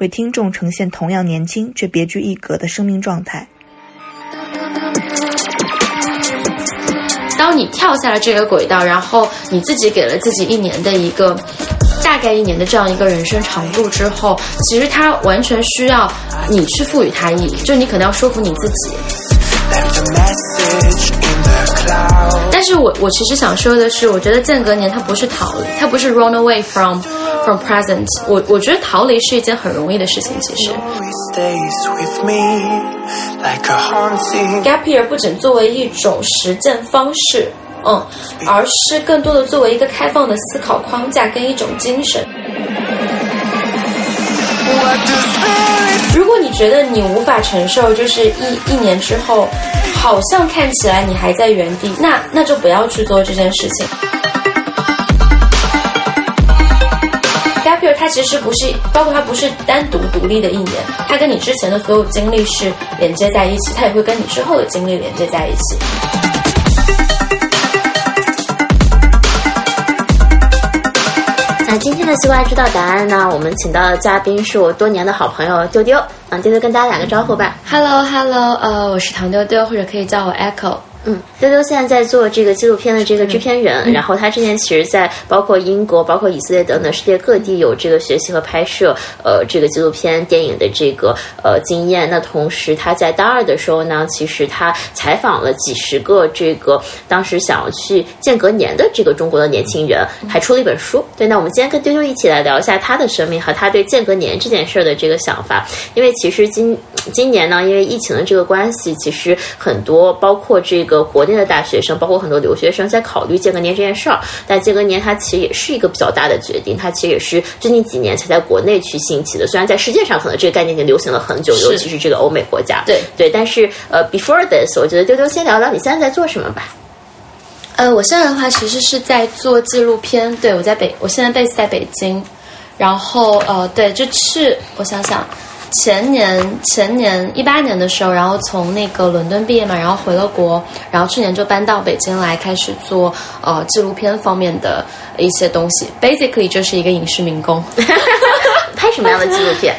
为听众呈现同样年轻却别具一格的生命状态。当你跳下了这个轨道，然后你自己给了自己一年的一个大概一年的这样一个人生长度之后，其实它完全需要你去赋予它意义，就你可能要说服你自己。但是我我其实想说的是，我觉得间隔年它不是逃离，它不是 run away from from present。我我觉得逃离是一件很容易的事情，其实。Gap year 不仅作为一种实践方式，嗯，而是更多的作为一个开放的思考框架跟一种精神。如果你觉得你无法承受，就是一一年之后，好像看起来你还在原地，那那就不要去做这件事情。Gap year 它其实不是，包括它不是单独独立的一年，它跟你之前的所有经历是连接在一起，它也会跟你之后的经历连接在一起。今天的西瓜知道答案呢？我们请到的嘉宾是我多年的好朋友丢丢，嗯，丢丢跟大家打个招呼吧。Hello Hello，呃，我是唐丢丢，或者可以叫我 Echo。嗯，丢丢现在在做这个纪录片的这个制片人，然后他之前其实，在包括英国、包括以色列等等世界各地有这个学习和拍摄呃这个纪录片电影的这个呃经验。那同时他在大二的时候呢，其实他采访了几十个这个当时想要去间隔年的这个中国的年轻人，还出了一本书。对，那我们今天跟丢丢一起来聊一下他的生命和他对间隔年这件事儿的这个想法，因为其实今今年呢，因为疫情的这个关系，其实很多包括这个国内的大学生，包括很多留学生在考虑间隔年这件事儿。但间隔年它其实也是一个比较大的决定，它其实也是最近几年才在国内去兴起的。虽然在世界上可能这个概念已经流行了很久，尤其是这个欧美国家。对对，但是呃，before this，我觉得丢丢先聊聊你现在在做什么吧。呃，我现在的话其实是在做纪录片，对我在北，我现在 base 在北京，然后呃，对，就是我想想，前年前年一八年的时候，然后从那个伦敦毕业嘛，然后回了国，然后去年就搬到北京来，开始做呃纪录片方面的一些东西，basically 就是一个影视民工。拍什么样的纪录片？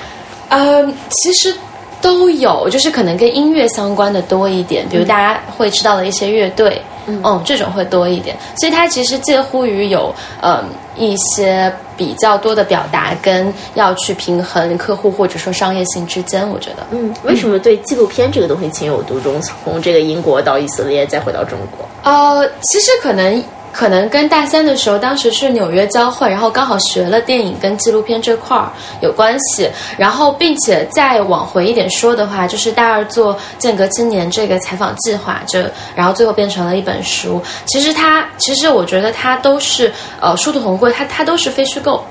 呃，其实都有，就是可能跟音乐相关的多一点，比如大家会知道的一些乐队，嗯这种会多一点。所以它其实介乎于有嗯一些比较多的表达，跟要去平衡客户或者说商业性之间，我觉得。嗯，为什么对纪录片这个东西情有独钟？从这个英国到以色列，再回到中国。呃，其实可能可能跟大三的时候，当时去纽约交换，然后刚好学了电影跟纪录片这块儿有关系。然后，并且再往回一点说的话，就是大二做间隔青年这个采访计划，就然后最后变成了一本书。其实它，其实我觉得它都是呃殊途同归，它它都是非虚构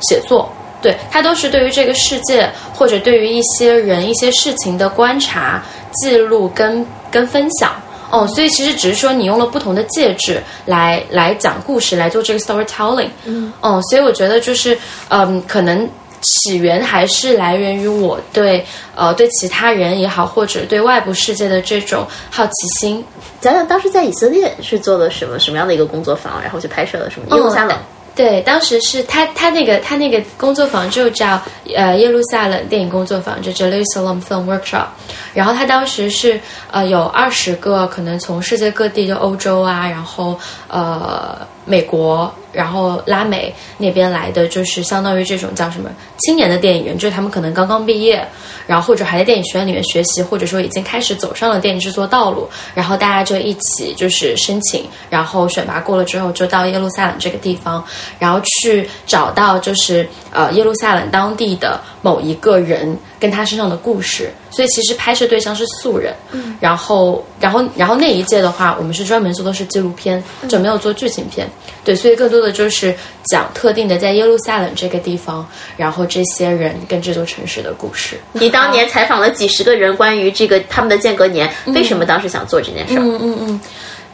写作。对，它都是对于这个世界或者对于一些人、一些事情的观察、记录跟跟分享。哦，所以其实只是说你用了不同的介质来来讲故事，来做这个 storytelling。嗯，哦，所以我觉得就是，嗯，可能起源还是来源于我对呃对其他人也好，或者对外部世界的这种好奇心。讲讲当时在以色列是做了什么什么样的一个工作坊，然后去拍摄了什么？耶路撒冷。对，当时是他他那个他那个工作坊就叫呃耶路撒冷电影工作坊，就 Jerusalem Film Workshop。然后他当时是呃有二十个可能从世界各地，就欧洲啊，然后呃美国，然后拉美那边来的，就是相当于这种叫什么青年的电影人，就是他们可能刚刚毕业，然后或者还在电影学院里面学习，或者说已经开始走上了电影制作道路，然后大家就一起就是申请，然后选拔过了之后，就到耶路撒冷这个地方，然后去找到就是呃耶路撒冷当地的某一个人，跟他身上的故事，所以其实拍摄对象是素人。嗯，然后，然后，然后那一届的话，我们是专门做的是纪录片，就没有做剧情片。对，所以更多的就是讲特定的在耶路撒冷这个地方，然后这些人跟这座城市的故事。你当年采访了几十个人，关于这个他们的间隔年，为什么当时想做这件事儿？嗯嗯嗯。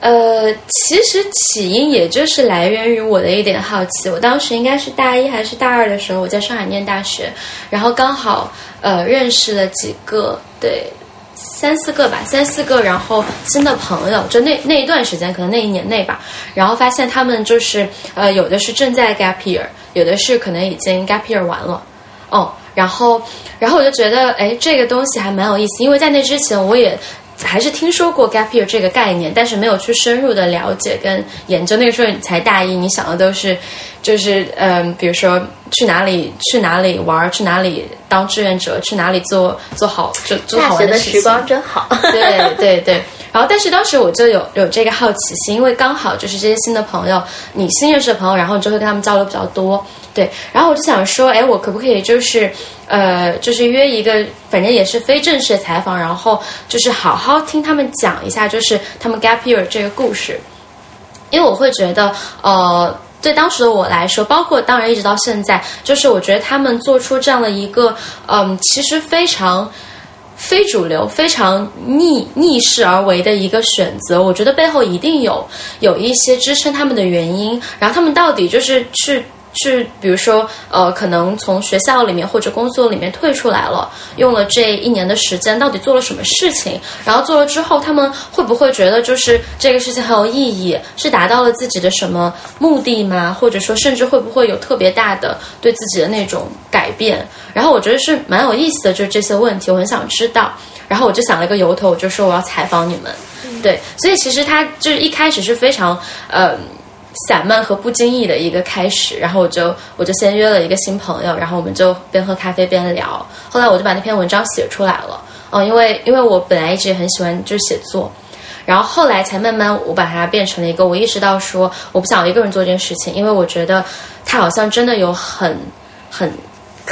呃，其实起因也就是来源于我的一点好奇。我当时应该是大一还是大二的时候，我在上海念大学，然后刚好呃认识了几个，对，三四个吧，三四个，然后新的朋友，就那那一段时间，可能那一年内吧，然后发现他们就是呃有的是正在 gap year，有的是可能已经 gap year 完了，哦，然后然后我就觉得哎这个东西还蛮有意思，因为在那之前我也。还是听说过 gap year 这个概念，但是没有去深入的了解跟研究。那个时候你才大一，你想的都是，就是嗯，比如说去哪里去哪里玩，去哪里当志愿者，去哪里做做好就做好玩的时光真好。对 对对。然后，但是当时我就有有这个好奇心，因为刚好就是这些新的朋友，你新认识的朋友，然后你就会跟他们交流比较多。对，然后我就想说，哎，我可不可以就是，呃，就是约一个，反正也是非正式的采访，然后就是好好听他们讲一下，就是他们 gap year 这个故事，因为我会觉得，呃，对当时的我来说，包括当然一直到现在，就是我觉得他们做出这样的一个，嗯，其实非常非主流、非常逆逆势而为的一个选择，我觉得背后一定有有一些支撑他们的原因，然后他们到底就是去。去，比如说，呃，可能从学校里面或者工作里面退出来了，用了这一年的时间，到底做了什么事情？然后做了之后，他们会不会觉得就是这个事情很有意义，是达到了自己的什么目的吗？或者说，甚至会不会有特别大的对自己的那种改变？然后我觉得是蛮有意思的，就是这些问题，我很想知道。然后我就想了一个由头，我就说我要采访你们。对，所以其实他就是一开始是非常，呃。散漫和不经意的一个开始，然后我就我就先约了一个新朋友，然后我们就边喝咖啡边聊。后来我就把那篇文章写出来了，哦，因为因为我本来一直也很喜欢就是写作，然后后来才慢慢我把它变成了一个，我意识到说我不想一个人做这件事情，因为我觉得它好像真的有很很，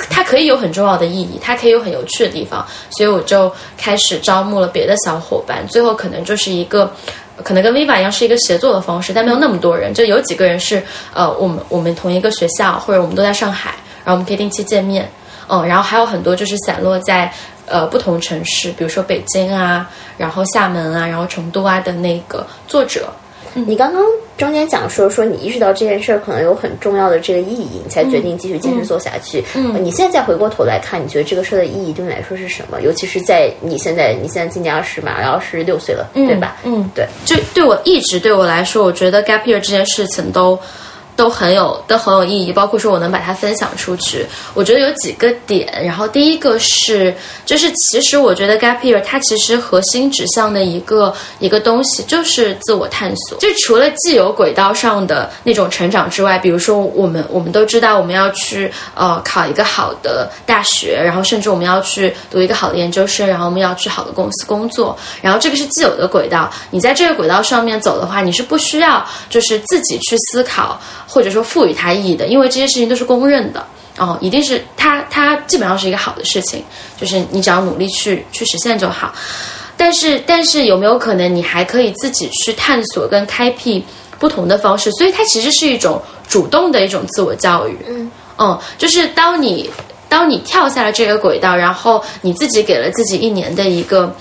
它可以有很重要的意义，它可以有很有趣的地方，所以我就开始招募了别的小伙伴，最后可能就是一个。可能跟 Viva 一样是一个协作的方式，但没有那么多人，就有几个人是呃，我们我们同一个学校，或者我们都在上海，然后我们可以定期见面，嗯，然后还有很多就是散落在呃不同城市，比如说北京啊，然后厦门啊，然后成都啊的那个作者。你刚刚中间讲说说你意识到这件事儿可能有很重要的这个意义，你才决定继续坚持做下去。嗯，你现在再回过头来看，你觉得这个事儿的意义对你来说是什么？尤其是在你现在，你现在今年二十嘛，然后十六岁了，对吧？嗯，对。就对我一直对我来说，我觉得 gap year 这件事情都。都很有都很有意义，包括说我能把它分享出去，我觉得有几个点。然后第一个是，就是其实我觉得 gap year 它其实核心指向的一个一个东西就是自我探索。就除了既有轨道上的那种成长之外，比如说我们我们都知道我们要去呃考一个好的大学，然后甚至我们要去读一个好的研究生，然后我们要去好的公司工作。然后这个是既有的轨道，你在这个轨道上面走的话，你是不需要就是自己去思考。或者说赋予它意义的，因为这些事情都是公认的哦，一定是它它基本上是一个好的事情，就是你只要努力去去实现就好。但是但是有没有可能你还可以自己去探索跟开辟不同的方式？所以它其实是一种主动的一种自我教育。嗯嗯，就是当你当你跳下了这个轨道，然后你自己给了自己一年的一个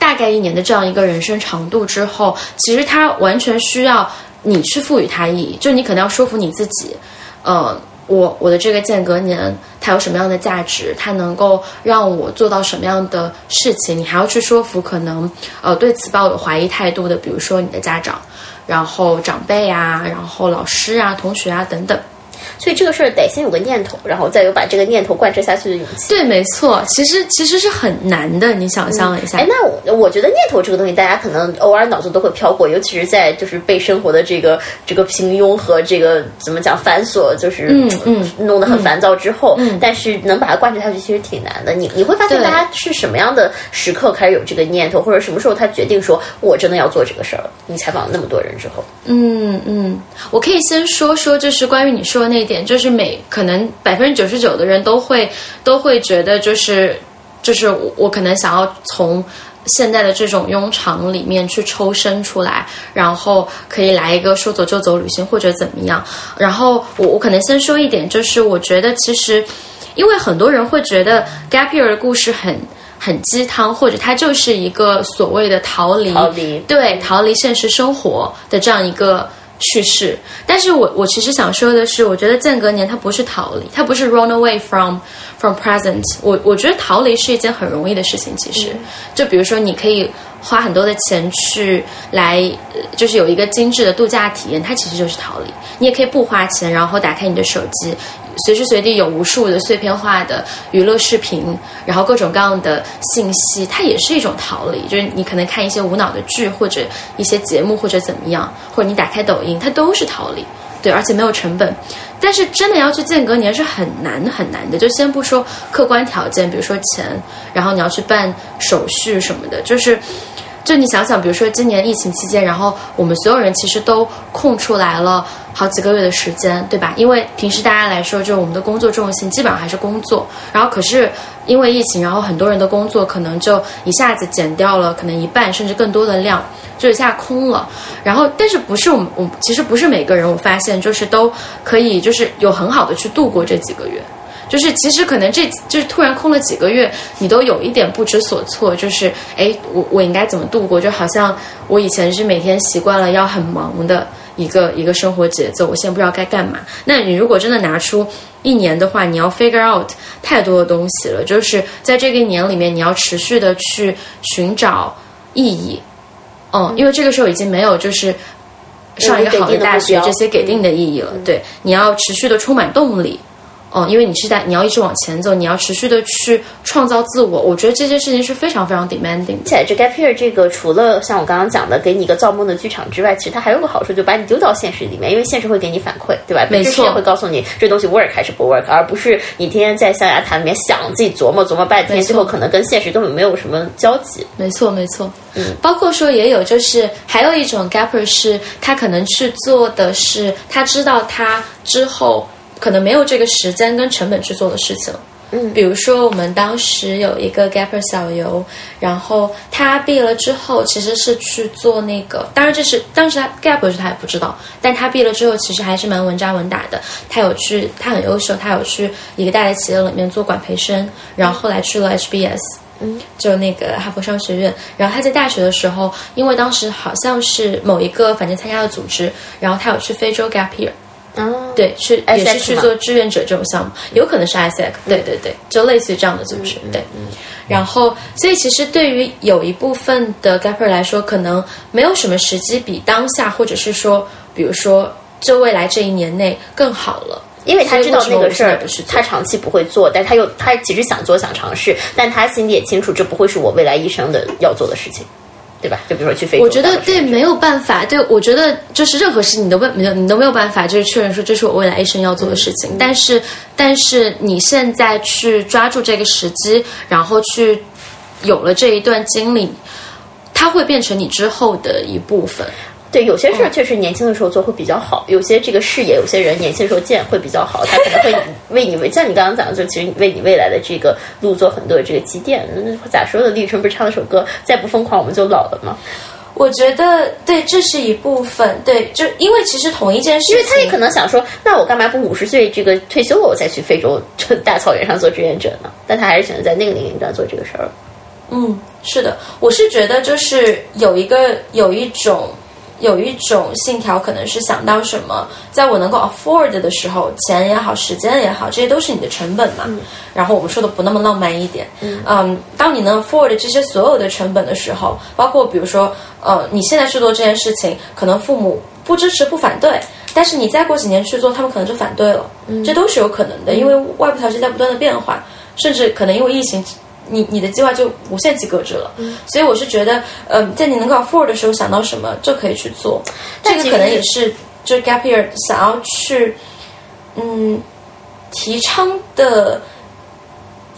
大概一年的这样一个人生长度之后，其实它完全需要。你去赋予它意义，就你可能要说服你自己，呃，我我的这个间隔年它有什么样的价值，它能够让我做到什么样的事情，你还要去说服可能呃对此抱有怀疑态度的，比如说你的家长，然后长辈啊，然后老师啊，同学啊等等。所以这个事儿得先有个念头，然后再有把这个念头贯彻下去的勇气。对，没错，其实其实是很难的。你想象一下，哎，那我我觉得念头这个东西，大家可能偶尔脑子都会飘过，尤其是在就是被生活的这个这个平庸和这个怎么讲繁琐，就是嗯嗯弄得很烦躁之后，但是能把它贯彻下去，其实挺难的。你你会发现，大家是什么样的时刻开始有这个念头，或者什么时候他决定说我真的要做这个事儿了？你采访了那么多人之后，嗯嗯，我可以先说说，就是关于你说的那。点就是每可能百分之九十九的人都会都会觉得就是就是我我可能想要从现在的这种庸常里面去抽身出来，然后可以来一个说走就走旅行或者怎么样。然后我我可能先说一点，就是我觉得其实，因为很多人会觉得 gap year 的故事很很鸡汤，或者它就是一个所谓的逃离，逃离对逃离现实生活的这样一个。叙事，但是我我其实想说的是，我觉得间隔年它不是逃离，它不是 run away from from present。我我觉得逃离是一件很容易的事情，其实，就比如说你可以花很多的钱去来，就是有一个精致的度假体验，它其实就是逃离。你也可以不花钱，然后打开你的手机。随时随地有无数的碎片化的娱乐视频，然后各种各样的信息，它也是一种逃离。就是你可能看一些无脑的剧，或者一些节目，或者怎么样，或者你打开抖音，它都是逃离。对，而且没有成本。但是真的要去间隔年是很难很难的。就先不说客观条件，比如说钱，然后你要去办手续什么的，就是。就你想想，比如说今年疫情期间，然后我们所有人其实都空出来了好几个月的时间，对吧？因为平时大家来说，就我们的工作重心基本上还是工作，然后可是因为疫情，然后很多人的工作可能就一下子减掉了，可能一半甚至更多的量，就一下空了。然后，但是不是我们，我其实不是每个人，我发现就是都可以，就是有很好的去度过这几个月。就是其实可能这就是突然空了几个月，你都有一点不知所措。就是哎，我我应该怎么度过？就好像我以前是每天习惯了要很忙的一个一个生活节奏，我现在不知道该干嘛。那你如果真的拿出一年的话，你要 figure out 太多的东西了。就是在这个一年里面，你要持续的去寻找意义。嗯，因为这个时候已经没有就是上一个好的大学这些给定的意义了。对，你要持续的充满动力。哦，因为你是在你要一直往前走，你要持续的去创造自我。我觉得这件事情是非常非常 demanding。而且这 gap year 这个除了像我刚刚讲的给你一个造梦的剧场之外，其实它还有个好处，就把你丢到现实里面，因为现实会给你反馈，对吧？没错，会告诉你这东西 work 还是不 work，而不是你天天在象牙塔里面想自己琢磨琢磨半天，最后可能跟现实根本没有什么交集。没错，没错。嗯，包括说也有，就是还有一种 gapper 是他可能去做的是，他知道他之后。可能没有这个时间跟成本去做的事情，嗯，比如说我们当时有一个 gapper 小游，然后他毕业了之后其实是去做那个，当然这是当时他 gap 时他也不知道，但他毕业了之后其实还是蛮稳扎稳打的，他有去，他很优秀，他有去一个大的企业里面做管培生，然后后来去了 HBS，嗯，就那个哈佛商学院，然后他在大学的时候，因为当时好像是某一个反正参加了组织，然后他有去非洲 gap year。哦，对，去也是去做志愿者这种项目，有可能是 ISAC，对对对，就类似于这样的组织，对。然后，所以其实对于有一部分的 Gapper 来说，可能没有什么时机比当下，或者是说，比如说，就未来这一年内更好了，因为他知道那个事儿，他长期不会做，但他又他其实想做想尝试，但他心里也清楚，这不会是我未来一生的要做的事情。对吧？就比如说去非洲，我觉得对没有办法。对我觉得就是任何事情你都没有你都没有办法，就是确认说这是我未来一生要做的事情。但是但是你现在去抓住这个时机，然后去有了这一段经历，它会变成你之后的一部分。对，有些事儿确实年轻的时候做会比较好，有些这个事业，有些人年轻的时候见会比较好，他可能会 为你为像你刚刚讲的，就其实为你未来的这个路做很多的这个积淀。那咋说呢？李宇春不是唱了首歌，再不疯狂我们就老了吗？我觉得对，这是一部分。对，就因为其实同一件事，因为他也可能想说，那我干嘛不五十岁这个退休了，我再去非洲大草原上做志愿者呢？但他还是选择在那个年龄段做这个事儿。嗯，是的，我是觉得就是有一个有一种。有一种信条，可能是想到什么，在我能够 afford 的时候，钱也好，时间也好，这些都是你的成本嘛。然后我们说的不那么浪漫一点，嗯，当你能 afford 这些所有的成本的时候，包括比如说，呃，你现在去做这件事情，可能父母不支持、不反对，但是你再过几年去做，他们可能就反对了，这都是有可能的，因为外部条件在不断的变化，甚至可能因为疫情。你你的计划就无限期搁置了，所以我是觉得，呃，在你能够 afford 的时候想到什么就可以去做，这个可能也是就是 gap year 想要去，嗯，提倡的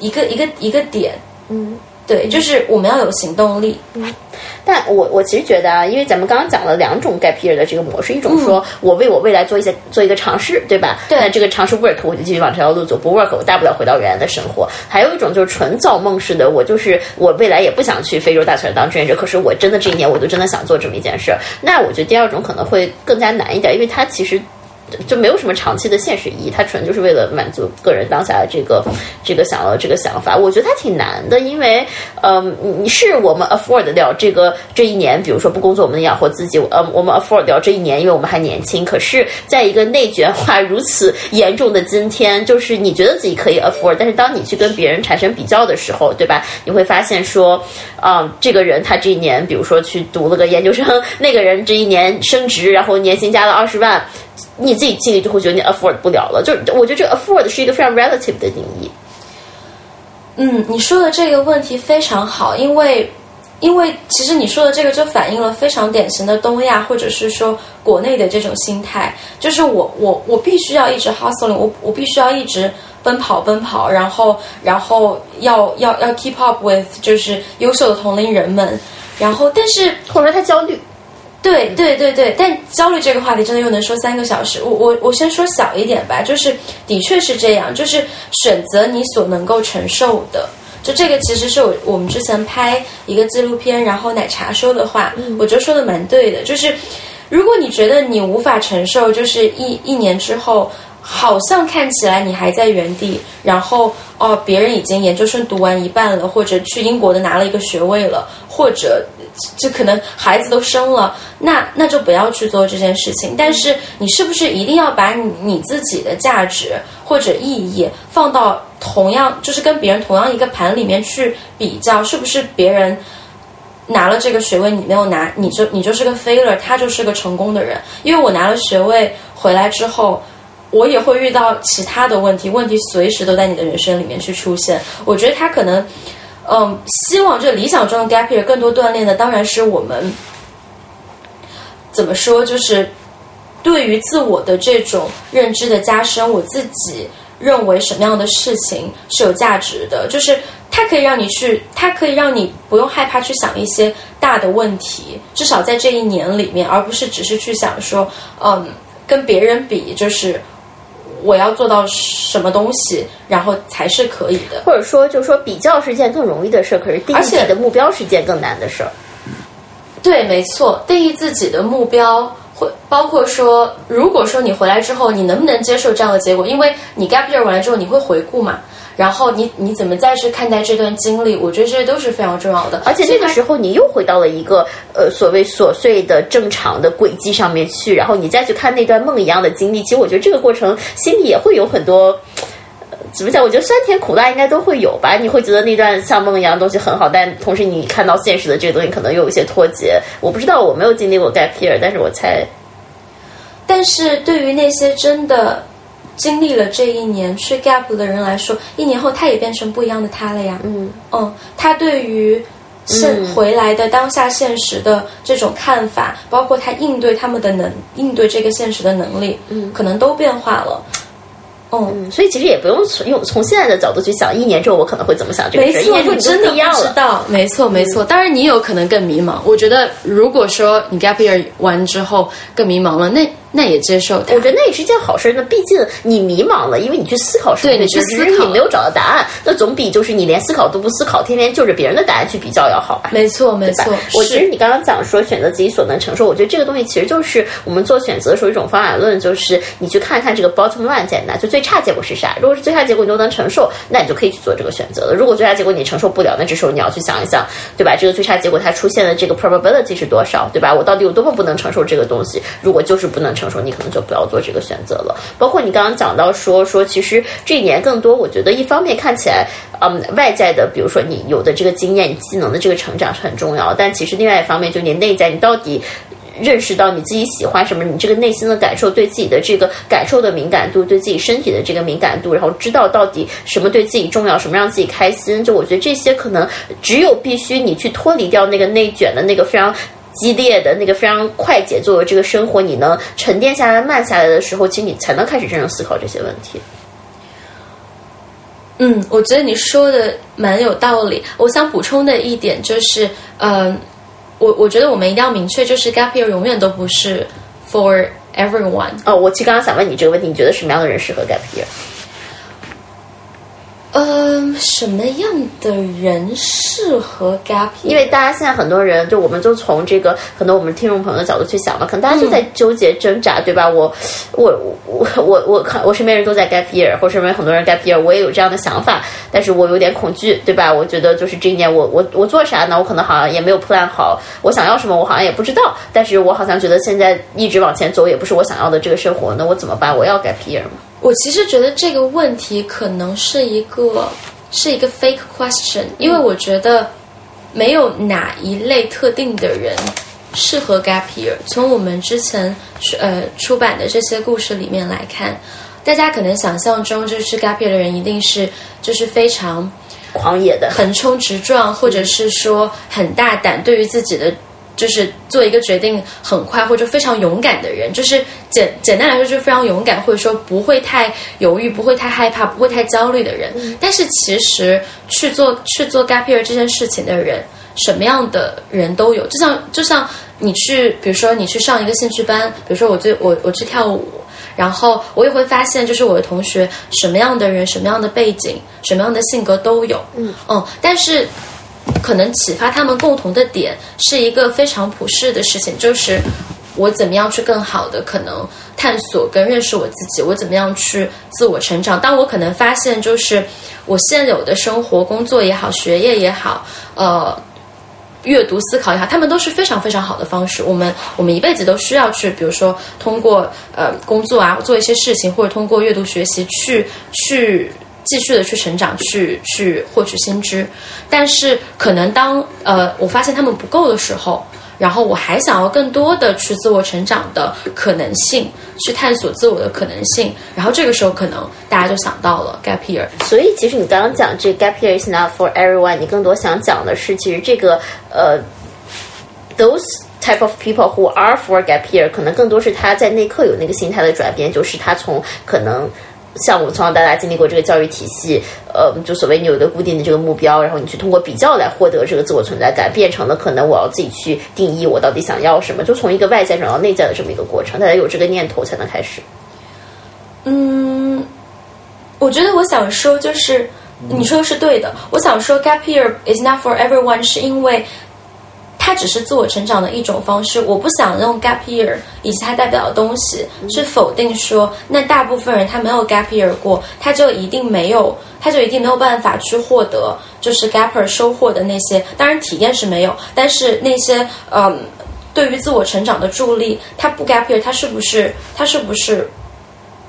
一个一个一个点，嗯，对，就是我们要有行动力。但我我其实觉得啊，因为咱们刚刚讲了两种 gap year 的这个模式，一种说我为我未来做一些做一个尝试，对吧？对那这个尝试 work，我就继续往这条路走；不 work，我大不了回到原来的生活。还有一种就是纯造梦式的，我就是我未来也不想去非洲大草原当志愿者，可是我真的这一年我就真的想做这么一件事儿。那我觉得第二种可能会更加难一点，因为它其实。就没有什么长期的现实意义，它纯就是为了满足个人当下的这个这个想要这个想法。我觉得它挺难的，因为嗯，你是我们 afford 掉这个这一年，比如说不工作，我们能养活自己，呃，我们 afford 掉这一年，因为我们还年轻。可是，在一个内卷化如此严重的今天，就是你觉得自己可以 afford，但是当你去跟别人产生比较的时候，对吧？你会发现说，啊、这个人他这一年，比如说去读了个研究生，那个人这一年升职，然后年薪加了二十万。你自己心里就会觉得你 afford 不了了，就是我觉得这个 afford 是一个非常 relative 的定义。嗯，你说的这个问题非常好，因为因为其实你说的这个就反映了非常典型的东亚或者是说国内的这种心态，就是我我我必须要一直 hustling，我我必须要一直奔跑奔跑，然后然后要要要 keep up with 就是优秀的同龄人们，然后但是或者说他焦虑，对对对对，但焦虑这个话题真的又能说三个小时。我我我先说小一点吧，就是的确是这样，就是选择你所能够承受的。就这个其实是我我们之前拍一个纪录片，然后奶茶说的话，我觉得说的蛮对的。就是如果你觉得你无法承受，就是一一年之后，好像看起来你还在原地，然后哦，别人已经研究生读完一半了，或者去英国的拿了一个学位了，或者就可能孩子都生了，那那就不要去做这件事情。但是你是不是一定要把你你自己的价值或者意义放到同样，就是跟别人同样一个盘里面去比较，是不是别人？拿了这个学位，你没有拿，你就你就是个 failure，他就是个成功的人。因为我拿了学位回来之后，我也会遇到其他的问题，问题随时都在你的人生里面去出现。我觉得他可能，嗯，希望这理想中的 gap year 更多锻炼的当然是我们怎么说，就是对于自我的这种认知的加深，我自己认为什么样的事情是有价值的，就是它可以让你去，它可以让你不用害怕去想一些大的问题，至少在这一年里面，而不是只是去想说，嗯，跟别人比，就是我要做到什么东西，然后才是可以的。或者说就是说比较是件更容易的事儿，可是定义的目标是件更难的事儿。对，没错，定义自己的目标，会包括说，如果说你回来之后，你能不能接受这样的结果？因为你 gap year 完了之后，你会回顾嘛，然后你你怎么再去看待这段经历？我觉得这些都是非常重要的。而且那个时候你又回到了一个呃所谓琐碎的正常的轨迹上面去，然后你再去看那段梦一样的经历，其实我觉得这个过程心里也会有很多。呃怎么讲？我觉得酸甜苦辣应该都会有吧。你会觉得那段像梦一样的东西很好，但同时你看到现实的这个东西可能又有一些脱节。我不知道，我没有经历过 gap year，但是我猜但是对于那些真的经历了这一年去 gap 的人来说，一年后他也变成不一样的他了呀。嗯嗯，他对于现嗯回来的当下现实的这种看法，包括他应对他们的能应对这个现实的能力，嗯可能都变化了。嗯，嗯，所以其实也不用从用从现在的角度去想，一年之后我可能会怎么想这个事儿。一没错，年之后你真的不知。道。没错，没错。当然，你有可能更迷茫。我觉得，如果说你 gap year 完之后更迷茫了，那那也接受它。我觉得那也是件好事。那毕竟你迷茫了，因为你去思考什么，对你去思考你没有找到答案，那总比就是你连思考都不思考，天天就着别人的答案去比较要好吧？没错，没错。我其实你刚刚讲说选择自己所能承受，我觉得这个东西其实就是我们做选择的时候一种方法论，就是你去看看这个 bottom line 在哪，就最差结果是啥。如果是最差结果你都能承受，那你就可以去做这个选择了。如果最差结果你承受不了，那这时候你要去想一想，对吧？这个最差结果它出现的这个 probability 是多少，对吧？我到底有多么不能承受这个东西？如果就是不能承说，你可能就不要做这个选择了。包括你刚刚讲到说说，其实这一年更多，我觉得一方面看起来，嗯，外在的，比如说你有的这个经验、技能的这个成长是很重要，但其实另外一方面，就你内在，你到底。认识到你自己喜欢什么，你这个内心的感受，对自己的这个感受的敏感度，对自己身体的这个敏感度，然后知道到底什么对自己重要，什么让自己开心。就我觉得这些可能只有必须你去脱离掉那个内卷的那个非常。激烈的那个非常快节奏的这个生活，你能沉淀下来、慢下来的时候，其实你才能开始真正思考这些问题。嗯，我觉得你说的蛮有道理。我想补充的一点就是，嗯，我我觉得我们一定要明确，就是 gap year 永远都不是 for everyone。哦，我其实刚刚想问你这个问题，你觉得什么样的人适合 gap year？嗯，什么样的人适合 gap？因为大家现在很多人，就我们就从这个很多我们听众朋友的角度去想嘛，可能大家就在纠结挣扎，对吧？我我我我我看我身边人都在 gap year，或者身边很多人 gap year，我也有这样的想法，但是我有点恐惧，对吧？我觉得就是这一年我我我做啥呢？我可能好像也没有 plan 好，我想要什么我好像也不知道，但是我好像觉得现在一直往前走也不是我想要的这个生活，那我怎么办？我要 gap year 吗？我其实觉得这个问题可能是一个是一个 fake question，因为我觉得没有哪一类特定的人适合 gap year。从我们之前呃出版的这些故事里面来看，大家可能想象中就是 gap year 的人一定是就是非常狂野的、横冲直撞，或者是说很大胆，对于自己的。就是做一个决定很快或者非常勇敢的人，就是简简单来说就是非常勇敢，或者说不会太犹豫、不会太害怕、不会太焦虑的人。但是其实去做去做 gap year 这件事情的人，什么样的人都有。就像就像你去，比如说你去上一个兴趣班，比如说我最我我去跳舞，然后我也会发现，就是我的同学什么样的人、什么样的背景、什么样的性格都有。嗯嗯，但是。可能启发他们共同的点是一个非常普世的事情，就是我怎么样去更好的可能探索跟认识我自己，我怎么样去自我成长。当我可能发现，就是我现有的生活、工作也好，学业也好，呃，阅读、思考也好，他们都是非常非常好的方式。我们我们一辈子都需要去，比如说通过呃工作啊，做一些事情，或者通过阅读学习去去。继续的去成长，去去获取新知，但是可能当呃我发现他们不够的时候，然后我还想要更多的去自我成长的可能性，去探索自我的可能性，然后这个时候可能大家就想到了 gap year。所以其实你刚刚讲这 gap year is not for everyone，你更多想讲的是，其实这个呃 those type of people who are for gap year，可能更多是他在那刻有那个心态的转变，就是他从可能。像我从小到大经历过这个教育体系，呃，就所谓你有一个固定的这个目标，然后你去通过比较来获得这个自我存在感，变成了可能我要自己去定义我到底想要什么，就从一个外在转到内在的这么一个过程，大家有这个念头才能开始。嗯，我觉得我想说就是你说的是对的，我想说 gap year is not for everyone，是因为。它只是自我成长的一种方式，我不想用 gap year 以及它代表的东西去否定说，那大部分人他没有 gap year 过，他就一定没有，他就一定没有办法去获得就是 gaper 收获的那些，当然体验是没有，但是那些嗯，对于自我成长的助力，他不 gap year，他是不是他是不是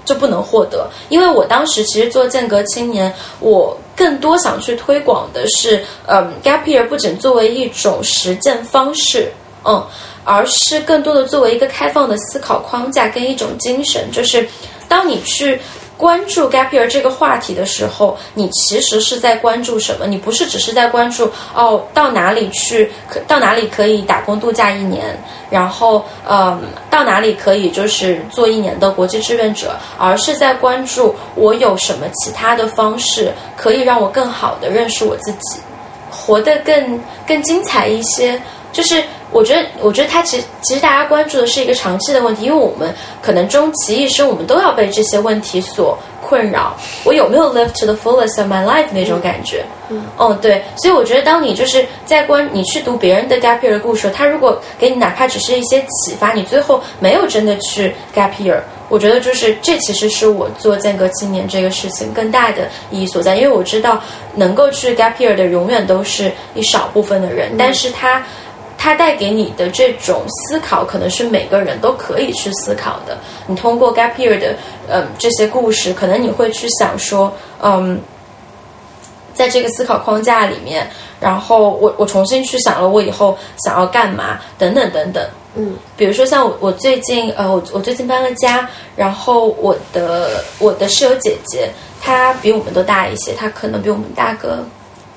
就不能获得？因为我当时其实做间隔青年，我。更多想去推广的是，嗯，gap year 不仅作为一种实践方式，嗯，而是更多的作为一个开放的思考框架跟一种精神，就是当你去。关注 gap year 这个话题的时候，你其实是在关注什么？你不是只是在关注哦，到哪里去，可到哪里可以打工度假一年，然后嗯，到哪里可以就是做一年的国际志愿者，而是在关注我有什么其他的方式可以让我更好的认识我自己，活得更更精彩一些，就是。我觉得，我觉得他其实其实大家关注的是一个长期的问题，因为我们可能终其一生，我们都要被这些问题所困扰。我有没有 live to the fullest of my life 那种感觉？嗯，哦，对。所以我觉得，当你就是在关你去读别人的 gap year 的故事，他如果给你哪怕只是一些启发，你最后没有真的去 gap year，我觉得就是这其实是我做间隔青年这个事情更大的意义所在。因为我知道，能够去 gap year 的永远都是一少部分的人，但是他。它带给你的这种思考，可能是每个人都可以去思考的。你通过 gap year 的嗯这些故事，可能你会去想说，嗯，在这个思考框架里面，然后我我重新去想了我以后想要干嘛，等等等等。嗯，比如说像我我最近呃我我最近搬了家，然后我的我的室友姐姐她比我们都大一些，她可能比我们大个。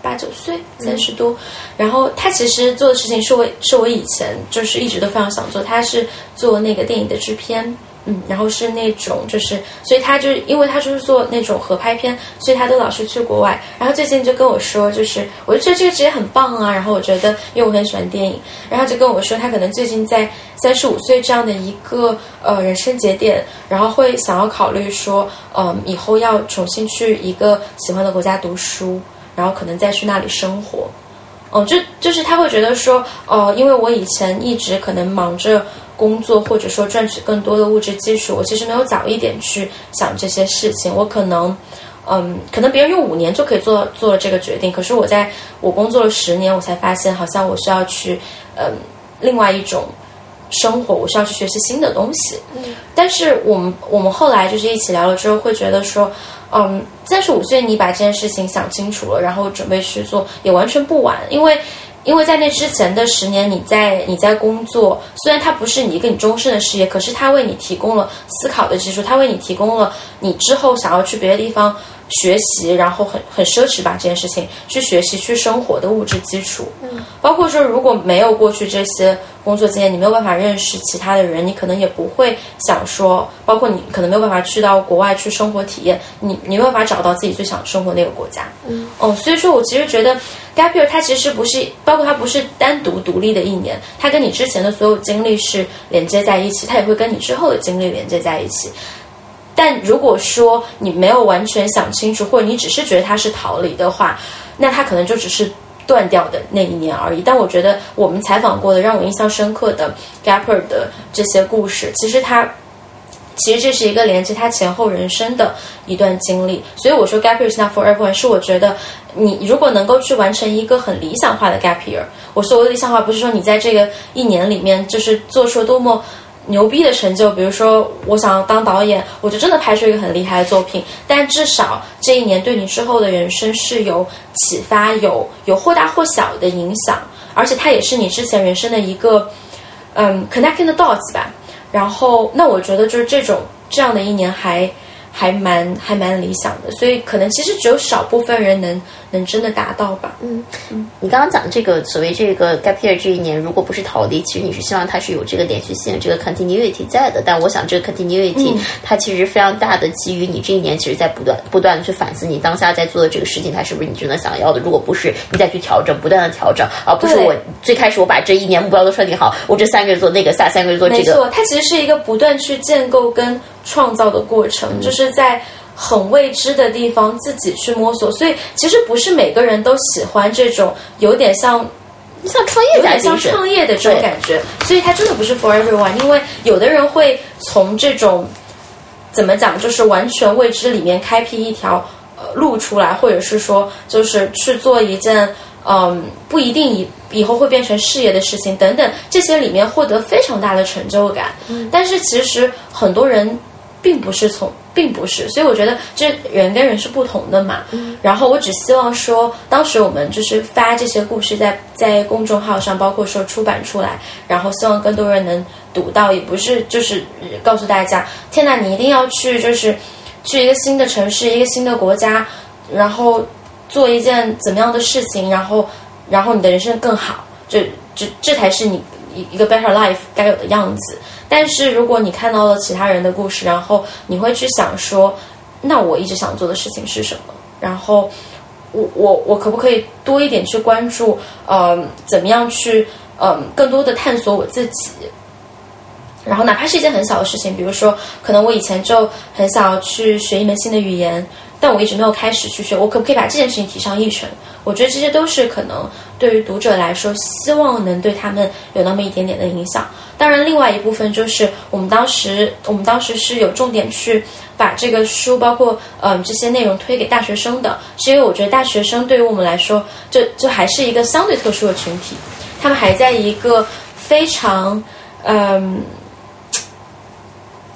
八九岁，三十多，然后他其实做的事情是我是我以前就是一直都非常想做，他是做那个电影的制片，嗯，然后是那种就是，所以他就因为他就是做那种合拍片，所以他都老是去国外。然后最近就跟我说，就是我就觉得这个职业很棒啊。然后我觉得，因为我很喜欢电影，然后就跟我说，他可能最近在三十五岁这样的一个呃人生节点，然后会想要考虑说，嗯，以后要重新去一个喜欢的国家读书，然后可能再去那里生活。哦，就就是他会觉得说，哦，因为我以前一直可能忙着工作，或者说赚取更多的物质基础，我其实没有早一点去想这些事情。我可能，嗯，可能别人用五年就可以做做了这个决定，可是我在我工作了十年，我才发现好像我需要去，嗯，另外一种生活，我需要去学习新的东西。嗯，但是我们我们后来就是一起聊了之后，会觉得说。嗯，三十五岁你把这件事情想清楚了，然后准备去做，也完全不晚。因为，因为在那之前的十年，你在你在工作，虽然它不是你一个你终身的事业，可是它为你提供了思考的基础，它为你提供了你之后想要去别的地方学习，然后很很奢侈吧这件事情去学习去生活的物质基础。嗯，包括说如果没有过去这些。工作经验，你没有办法认识其他的人，你可能也不会想说，包括你可能没有办法去到国外去生活体验，你你没有办法找到自己最想生活那个国家。嗯，哦，所以说我其实觉得 gap year 它其实不是，包括它不是单独独立的一年，它跟你之前的所有经历是连接在一起，它也会跟你之后的经历连接在一起。但如果说你没有完全想清楚，或者你只是觉得它是逃离的话，那它可能就只是。断掉的那一年而已，但我觉得我们采访过的让我印象深刻的 Gapper 的这些故事，其实他其实这是一个连接他前后人生的一段经历。所以我说 Gapper is not for everyone，是我觉得你如果能够去完成一个很理想化的 Gap year，我说的理想化不是说你在这个一年里面就是做出了多么。牛逼的成就，比如说我想要当导演，我就真的拍出一个很厉害的作品。但至少这一年对你之后的人生是有启发、有有或大或小的影响，而且它也是你之前人生的一个嗯 connecting the dots 吧。然后，那我觉得就是这种这样的一年还还蛮还蛮理想的，所以可能其实只有少部分人能。能真的达到吧？嗯嗯，你刚刚讲的这个所谓这个 gap year 这一年，如果不是逃离，其实你是希望它是有这个连续性、这个 continuity 在的。但我想，这个 continuity 它其实非常大的基于你这一年其实在不断不断的去反思你当下在做的这个事情，它是不是你真的想要的？如果不是，你再去调整，不断的调整，而不是我最开始我把这一年目标都设定好，我这三个月做那个，下三个月做这个。没错，它其实是一个不断去建构跟创造的过程，就是在。很未知的地方，自己去摸索。所以其实不是每个人都喜欢这种有点像像创业、有点像创业的这种感觉。所以它真的不是 for everyone。因为有的人会从这种怎么讲，就是完全未知里面开辟一条呃路出来，或者是说就是去做一件嗯不一定以以后会变成事业的事情等等，这些里面获得非常大的成就感。但是其实很多人并不是从。并不是，所以我觉得这人跟人是不同的嘛。然后我只希望说，当时我们就是发这些故事在在公众号上，包括说出版出来，然后希望更多人能读到。也不是就是告诉大家，天呐，你一定要去，就是去一个新的城市，一个新的国家，然后做一件怎么样的事情，然后然后你的人生更好，这这这才是你一一个 better life 该有的样子。但是如果你看到了其他人的故事，然后你会去想说，那我一直想做的事情是什么？然后我我我可不可以多一点去关注，呃，怎么样去，嗯，更多的探索我自己？然后哪怕是一件很小的事情，比如说，可能我以前就很想要去学一门新的语言，但我一直没有开始去学，我可不可以把这件事情提上议程？我觉得这些都是可能对于读者来说，希望能对他们有那么一点点的影响。当然，另外一部分就是我们当时，我们当时是有重点去把这个书，包括嗯这些内容推给大学生的，是因为我觉得大学生对于我们来说，就就还是一个相对特殊的群体，他们还在一个非常嗯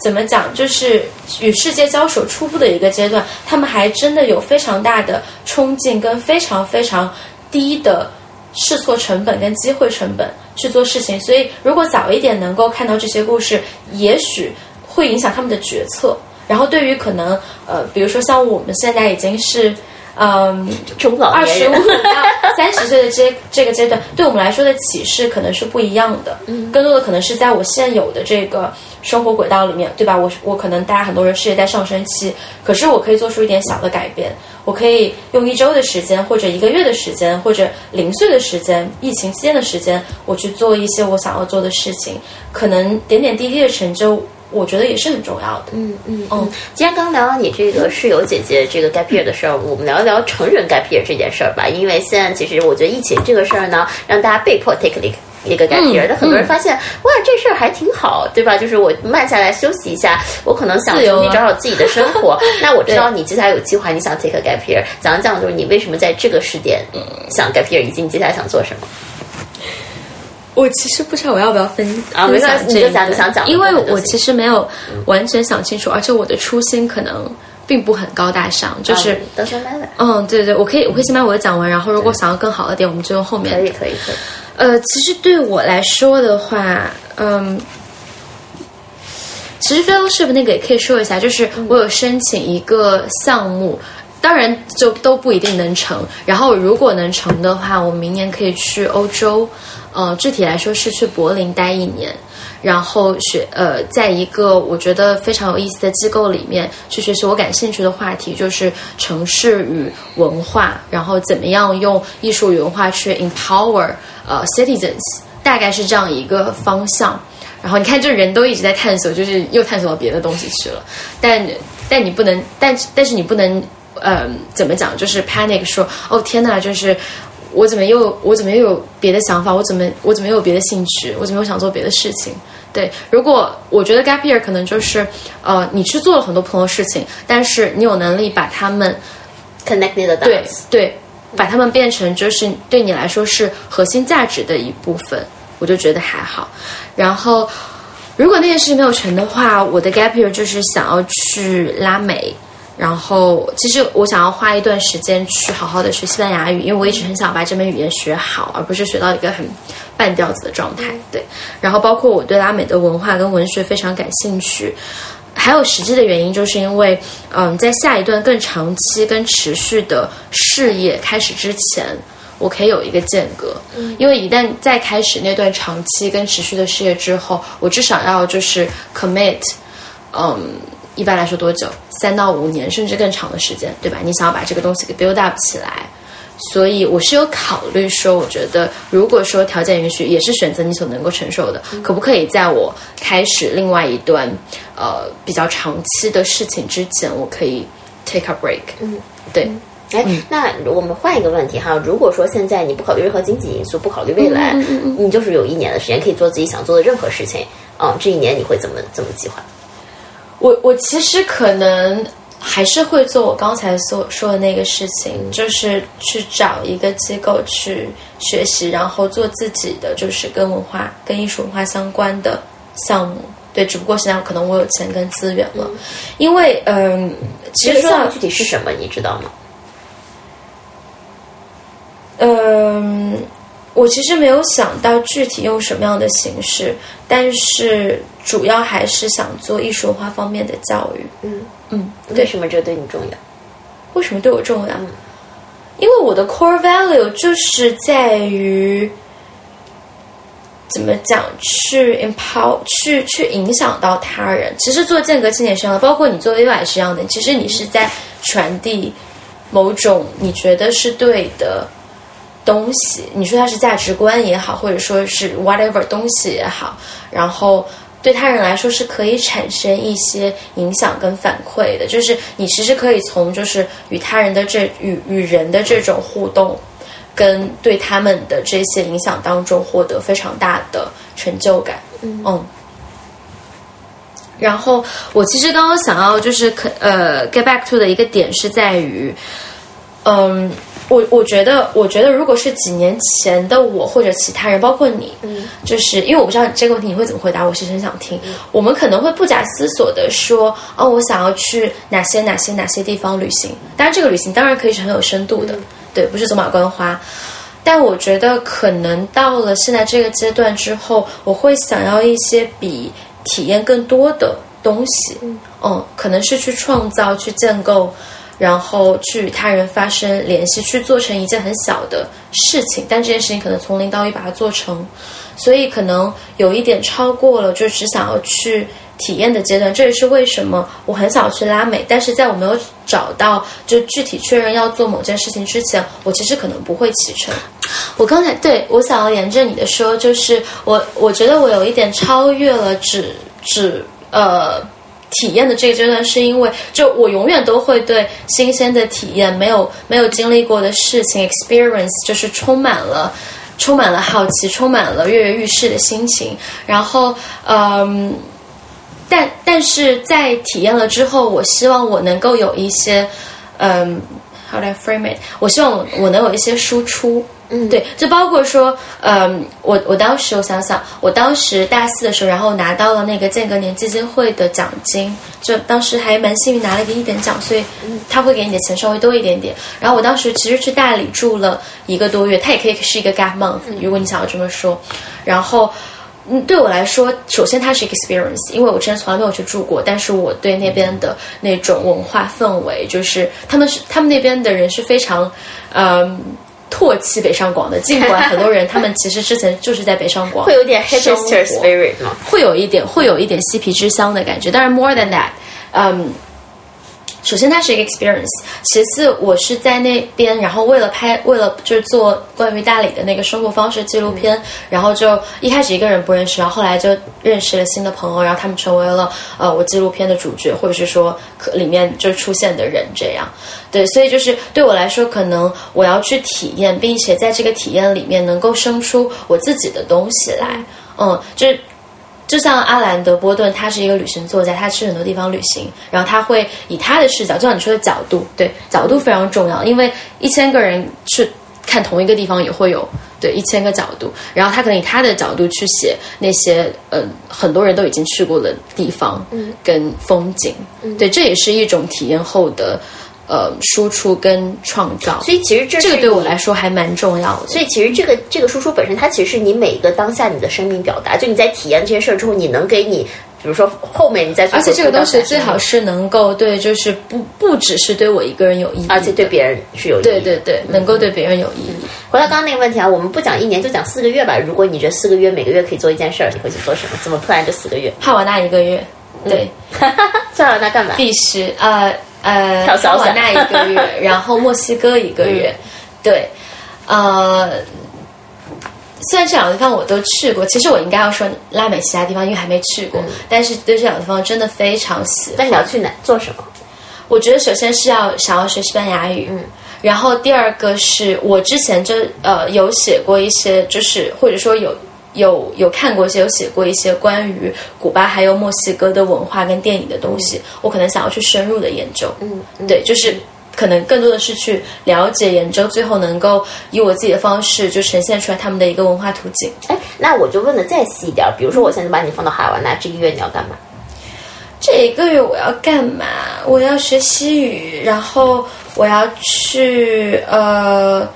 怎么讲，就是与世界交手初步的一个阶段，他们还真的有非常大的冲劲跟非常非常低的试错成本跟机会成本。去做事情，所以如果早一点能够看到这些故事，也许会影响他们的决策。然后对于可能呃，比如说像我们现在已经是嗯中老二十五到三十岁的这这个阶段，对我们来说的启示可能是不一样的。嗯，更多的可能是在我现有的这个生活轨道里面，对吧？我我可能大家很多人事业在上升期，可是我可以做出一点小的改变，我可以用一周的时间，或者一个月的时间，或者零碎的时间，疫情期间的时间，我去做一些我想要做的事情，可能点点滴滴的成就。我觉得也是很重要的。嗯嗯嗯。既然刚聊到你这个室友姐姐这个 gap year 的事儿，我们聊一聊成人 gap year 这件事儿吧。因为现在其实我觉得疫情这个事儿呢，让大家被迫 take 一个 gap year，但很多人发现哇，这事儿还挺好，对吧？就是我慢下来休息一下，我可能想重新找找自己的生活。那我知道你接下来有计划，你想 take a gap year，讲一讲就是你为什么在这个时点想 gap year，以及你接下来想做什么。我其实不知道我要不要分啊，没关系，你就讲你想讲，因为我其实没有完全想清楚，而且我的初心可能并不很高大上，就是嗯，对对，我可以，我可以先把我的讲完，然后如果想要更好的点，我们就用后面。可以可以可以。呃，其实对我来说的话，嗯，其实 fellowship 那个也可以说一下，就是我有申请一个项目，当然就都不一定能成，然后如果能成的话，我明年可以去欧洲。呃，具体来说是去柏林待一年，然后学呃，在一个我觉得非常有意思的机构里面去学习我感兴趣的话题，就是城市与文化，然后怎么样用艺术与文化去 empower 呃 citizens，大概是这样一个方向。然后你看，就人都一直在探索，就是又探索到别的东西去了。但但你不能，但但是你不能，呃，怎么讲？就是 panic 说，哦天呐，就是。我怎么又我怎么又有别的想法？我怎么我怎么又有别的兴趣？我怎么又想做别的事情？对，如果我觉得 gap year 可能就是，呃，你去做了很多不同的事情，但是你有能力把他们 connected 对对，把他们变成就是对你来说是核心价值的一部分，我就觉得还好。然后，如果那件事情没有成的话，我的 gap year 就是想要去拉美。然后，其实我想要花一段时间去好好的学西班牙语，因为我一直很想把这门语言学好，而不是学到一个很半吊子的状态。对，然后包括我对拉美的文化跟文学非常感兴趣，还有实际的原因，就是因为，嗯，在下一段更长期、跟持续的事业开始之前，我可以有一个间隔。嗯，因为一旦再开始那段长期跟持续的事业之后，我至少要就是 commit，嗯。一般来说多久？三到五年，甚至更长的时间，对吧？你想要把这个东西给 build up 起来，所以我是有考虑说，我觉得如果说条件允许，也是选择你所能够承受的，可不可以在我开始另外一段呃比较长期的事情之前，我可以 take a break？嗯，对。哎，那我们换一个问题哈，如果说现在你不考虑任何经济因素，不考虑未来，你就是有一年的时间可以做自己想做的任何事情，嗯，这一年你会怎么怎么计划？我我其实可能还是会做我刚才所说的那个事情，就是去找一个机构去学习，然后做自己的，就是跟文化、跟艺术文化相关的项目。对，只不过现在可能我有钱跟资源了，因为嗯，其实项目具体是什么，你知道吗？嗯。我其实没有想到具体用什么样的形式，但是主要还是想做艺术文化方面的教育。嗯嗯，为什么这对你重要？为什么对我重要？因为我的 core value 就是在于怎么讲，去 empower，去去影响到他人。其实做间隔青年是一样的，包括你做 v i 也是一样的。其实你是在传递某种你觉得是对的。东西，你说它是价值观也好，或者说是 whatever 东西也好，然后对他人来说是可以产生一些影响跟反馈的。就是你其实可以从就是与他人的这与与人的这种互动，跟对他们的这些影响当中获得非常大的成就感。嗯。然后我其实刚刚想要就是可呃 get back to 的一个点是在于，嗯。我我觉得，我觉得如果是几年前的我或者其他人，包括你，嗯，就是因为我不知道这个问题你会怎么回答，我是很想听。我们可能会不假思索的说，哦，我想要去哪些哪些哪些地方旅行。当然，这个旅行当然可以是很有深度的，对，不是走马观花。但我觉得可能到了现在这个阶段之后，我会想要一些比体验更多的东西。嗯，可能是去创造、去建构。然后去与他人发生联系，去做成一件很小的事情，但这件事情可能从零到一把它做成，所以可能有一点超过了，就只想要去体验的阶段，这也是为什么我很想去拉美，但是在我没有找到就具体确认要做某件事情之前，我其实可能不会启程。我刚才对我想要沿着你的说，就是我我觉得我有一点超越了只只呃。体验的这个阶段，是因为就我永远都会对新鲜的体验、没有没有经历过的事情 experience，就是充满了充满了好奇，充满了跃跃欲试的心情。然后，嗯，但但是在体验了之后，我希望我能够有一些，嗯，how do I frame it？我希望我我能有一些输出。嗯，对，就包括说，嗯，我我当时我想想，我当时大四的时候，然后拿到了那个间隔年基金会的奖金，就当时还蛮幸运拿了一个一等奖，所以他会给你的钱稍微多一点点。然后我当时其实去大理住了一个多月，它也可以是一个 gap month，如果你想要这么说。然后，嗯，对我来说，首先它是 experience，因为我之前从来没有去住过，但是我对那边的那种文化氛围，就是他们是他们那边的人是非常，嗯。唾弃北上广的，尽管很多人他们其实之前就是在北上广，会有点 hipster spirit 吗？会有一点，会有一点嬉皮之乡的感觉。但是 more than that，嗯。首先，它是一个 experience。其次，我是在那边，然后为了拍，为了就是做关于大理的那个生活方式纪录片，然后就一开始一个人不认识，然后后来就认识了新的朋友，然后他们成为了呃我纪录片的主角，或者是说可里面就出现的人这样。对，所以就是对我来说，可能我要去体验，并且在这个体验里面能够生出我自己的东西来。嗯，就是。就像阿兰德波顿，他是一个旅行作家，他去很多地方旅行，然后他会以他的视角，就像你说的角度，对角度非常重要，因为一千个人去看同一个地方也会有对一千个角度，然后他可能以他的角度去写那些呃很多人都已经去过的地方，嗯，跟风景，对，这也是一种体验后的。呃，输出跟创造，所以其实这这个对我来说还蛮重要的。所以其实这个这个输出本身，它其实是你每一个当下你的生命表达。就你在体验这些事儿之后，你能给你，比如说后面你再而且这个东西最好是能够对，就是不不只是对我一个人有意义，而且对别人是有意义。对对对，能够对别人有意义。回到刚刚那个问题啊，我们不讲一年，就讲四个月吧。如果你这四个月每个月可以做一件事儿，你会去做什么？怎么突然这四个月？哈瓦那一个月，对，哈瓦那干嘛？必须呃。呃，哈瓦那一个月，然后墨西哥一个月，对，呃，虽然这两个地方我都去过，其实我应该要说拉美其他地方，因为还没去过，但是对这两个地方真的非常喜欢。那你要去哪做什么？我觉得首先是要想要学西班牙语，嗯，然后第二个是我之前就呃有写过一些，就是或者说有。有有看过一些，有写过一些关于古巴还有墨西哥的文化跟电影的东西，我可能想要去深入的研究。嗯，对，就是可能更多的是去了解研究，最后能够以我自己的方式就呈现出来他们的一个文化图景。哎，那我就问的再细一点，比如说我现在把你放到海湾，那这一个月你要干嘛？这一个月我要干嘛？我要学西语，然后我要去呃。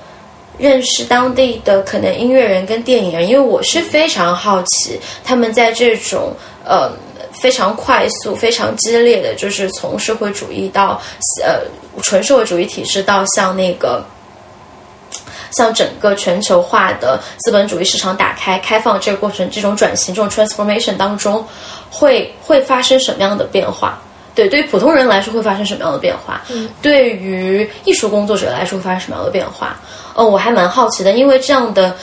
认识当地的可能音乐人跟电影人，因为我是非常好奇他们在这种呃非常快速、非常激烈的，就是从社会主义到呃纯社会主义体制到像那个像整个全球化的资本主义市场打开开放这个过程，这种转型、这种 transformation 当中会会发生什么样的变化？对，对于普通人来说会发生什么样的变化？对于艺术工作者来说会发生什么样的变化？哦，我还蛮好奇的，因为这样的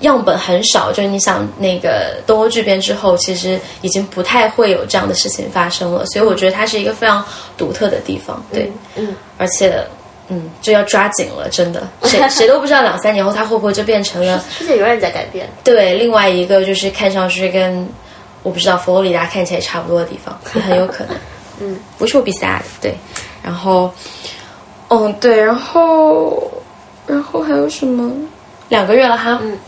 样本很少。就是你想，那个东欧剧变之后，其实已经不太会有这样的事情发生了。所以我觉得它是一个非常独特的地方。对，嗯，而且，嗯，就要抓紧了，真的，谁谁都不知道两三年后它会不会就变成了世界永远在改变。对，另外一个就是看上去跟我不知道佛罗里达看起来差不多的地方，也很有可能。嗯，不是我比赛的，对，然后，嗯，对，然后，然后还有什么？两个月了哈，嗯，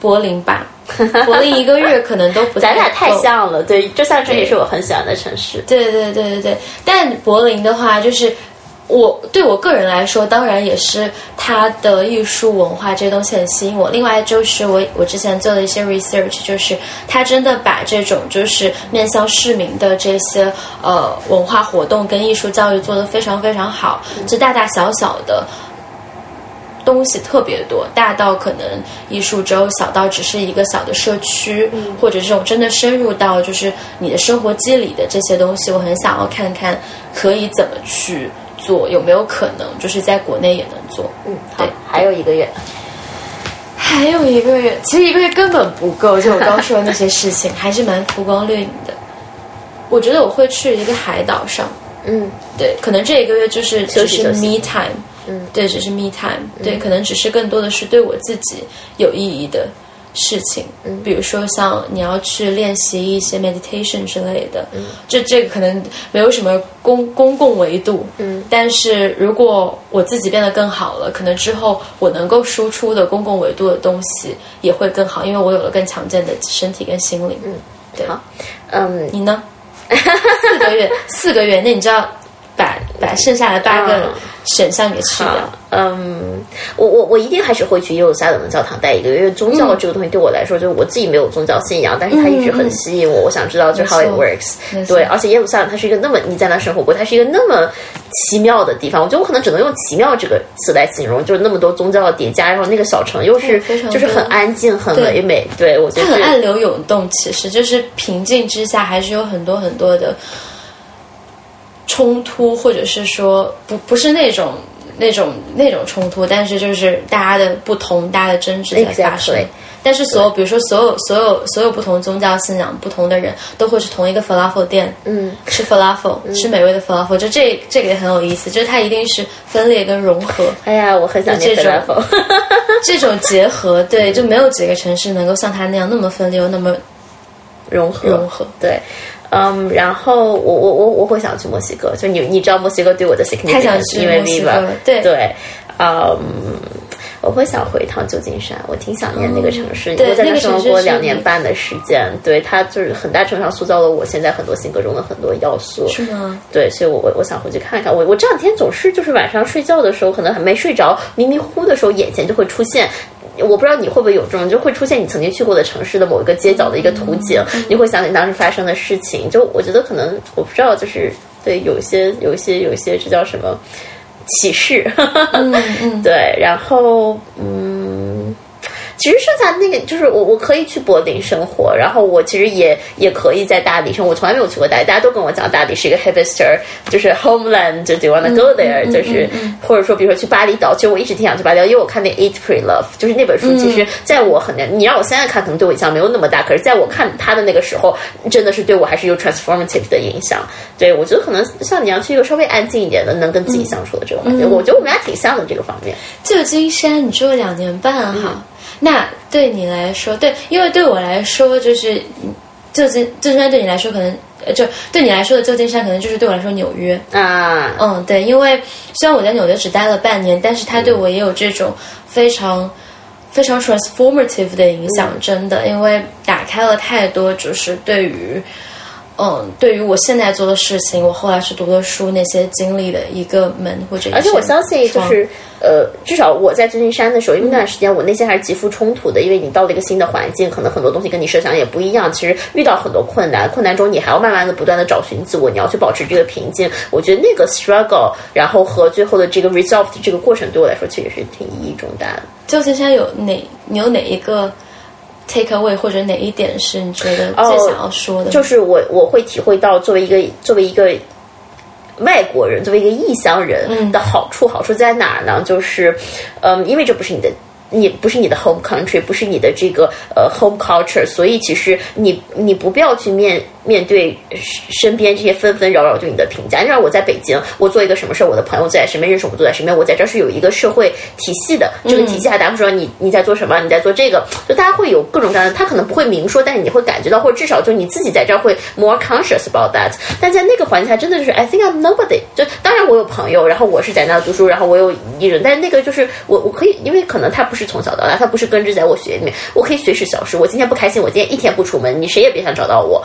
柏林吧，柏林一个月可能都不。咱俩太像了，对，这算这也是我很喜欢的城市。对对对对对，但柏林的话就是。我对我个人来说，当然也是他的艺术文化这些东西很吸引我。另外就是我我之前做的一些 research，就是他真的把这种就是面向市民的这些呃文化活动跟艺术教育做得非常非常好，就大大小小的。东西特别多，大到可能艺术周，小到只是一个小的社区，或者这种真的深入到就是你的生活机理的这些东西，我很想要看看可以怎么去做，有没有可能就是在国内也能做。嗯，对，还有一个月。还有一个月，其实一个月根本不够。就我刚说的那些事情，还是蛮浮光掠影的。我觉得我会去一个海岛上。嗯，对，可能这一个月就是只是 me time。嗯，对，只是 me time。对，可能只是更多的是对我自己有意义的事情。嗯，比如说像你要去练习一些 meditation 之类的。嗯，这这个可能没有什么公公共维度。嗯，但是如果我自己变得更好了，可能之后我能够输出的公共维度的东西也会更好，因为我有了更强健的身体跟心灵。嗯，对。好，嗯，你呢？四个月，四个月，那你就要把把剩下的八个选项给去掉。嗯，我我我一定还是会去耶路撒冷的教堂待一个月，因为宗教这个东西对我来说，就是我自己没有宗教信仰，但是它一直很吸引我。我想知道就是 how it works。对，而且耶路撒冷它是一个那么你在那生活过，它是一个那么奇妙的地方。我觉得我可能只能用奇妙这个词来形容，就是那么多宗教的叠加，然后那个小城又是就是很安静、很唯美。对我觉得很暗流涌动，其实就是平静之下还是有很多很多的冲突，或者是说不不是那种。那种那种冲突，但是就是大家的不同，大家的争执在发生。但是所有，比如说所有所有所有不同宗教信仰、不同的人，都会去同一个 falafel 店，嗯，吃 falafel，吃美味的 falafel。就这这个也很有意思，就是它一定是分裂跟融合。哎呀，我很想念 falafel。这种结合，对，就没有几个城市能够像它那样那么分裂又那么融合融合，对。嗯，然后我我我我会想去墨西哥，就你你知道墨西哥对我的 significance，因为 Viva，对对，嗯，我会想回一趟旧金山，我挺想念那个城市，我在那生活过两年半的时间，对它就是很大程度上塑造了我现在很多性格中的很多要素，是吗？对，所以我我我想回去看一看，我我这两天总是就是晚上睡觉的时候，可能还没睡着，迷迷糊糊的时候，眼前就会出现。我不知道你会不会有这种，就会出现你曾经去过的城市的某一个街角的一个图景，你会想起当时发生的事情。就我觉得可能我不知道，就是对有一些有一些有一些这叫什么启示，嗯嗯，对，然后嗯。其实剩下那个就是我，我可以去柏林生活，然后我其实也也可以在大理生活。我从来没有去过大理，大家都跟我讲大理是一个 hipster，就是 homeland，就 do you wanna go there，就是或者说比如说去巴厘岛，其实我一直挺想去巴厘岛，因为我看那 Eat Pray Love，就是那本书，其实在我很你让我现在看，可能对我影响没有那么大，可是在我看他的那个时候，真的是对我还是有 transformative 的影响。对我觉得可能像你要去一个稍微安静一点的，能跟自己相处的这种环境，我觉得我们俩挺像的这个方面。旧金山，你住了两年半哈。那对你来说，对，因为对我来说，就是旧金旧金山对你来说，可能就对你来说的旧金山，可能就是对我来说纽约啊。嗯，对，因为虽然我在纽约只待了半年，但是它对我也有这种非常非常 transformative 的影响，真的，因为打开了太多，就是对于。嗯，对于我现在做的事情，我后来是读的书，那些经历的一个门或者。而且我相信，就是呃，至少我在旧金山的时候，因为那段时间我内心还是极富冲突的，因为你到了一个新的环境，可能很多东西跟你设想也不一样。其实遇到很多困难，困难中你还要慢慢的不断的找寻自我，你要去保持这个平静。我觉得那个 struggle，然后和最后的这个 resolve 这个过程，对我来说其实是挺意义重大的。旧金山有哪？你有哪一个？take away 或者哪一点是你觉得最想要说的？就是我我会体会到作为一个作为一个外国人，作为一个异乡人的好处。好处在哪呢？就是，嗯，因为这不是你的。你不是你的 home country，不是你的这个呃 home culture，所以其实你你不必要去面面对身边这些纷纷扰扰对你的评价。因为我在北京，我做一个什么事儿，我的朋友在身边，认识我都在身边，我在这是有一个社会体系的。这个体系下，大家会说你你在做什么？你在做这个，就大家会有各种各样的，他可能不会明说，但是你会感觉到，或者至少就你自己在这儿会 more conscious about that。但在那个环境下，真的就是 I think I'm nobody。就当然我有朋友，然后我是在那读书，然后我有艺人，但是那个就是我我可以，因为可能他不是。从小到大，他不是根植在我血液里面。我可以随时消失。我今天不开心，我今天一天不出门，你谁也别想找到我。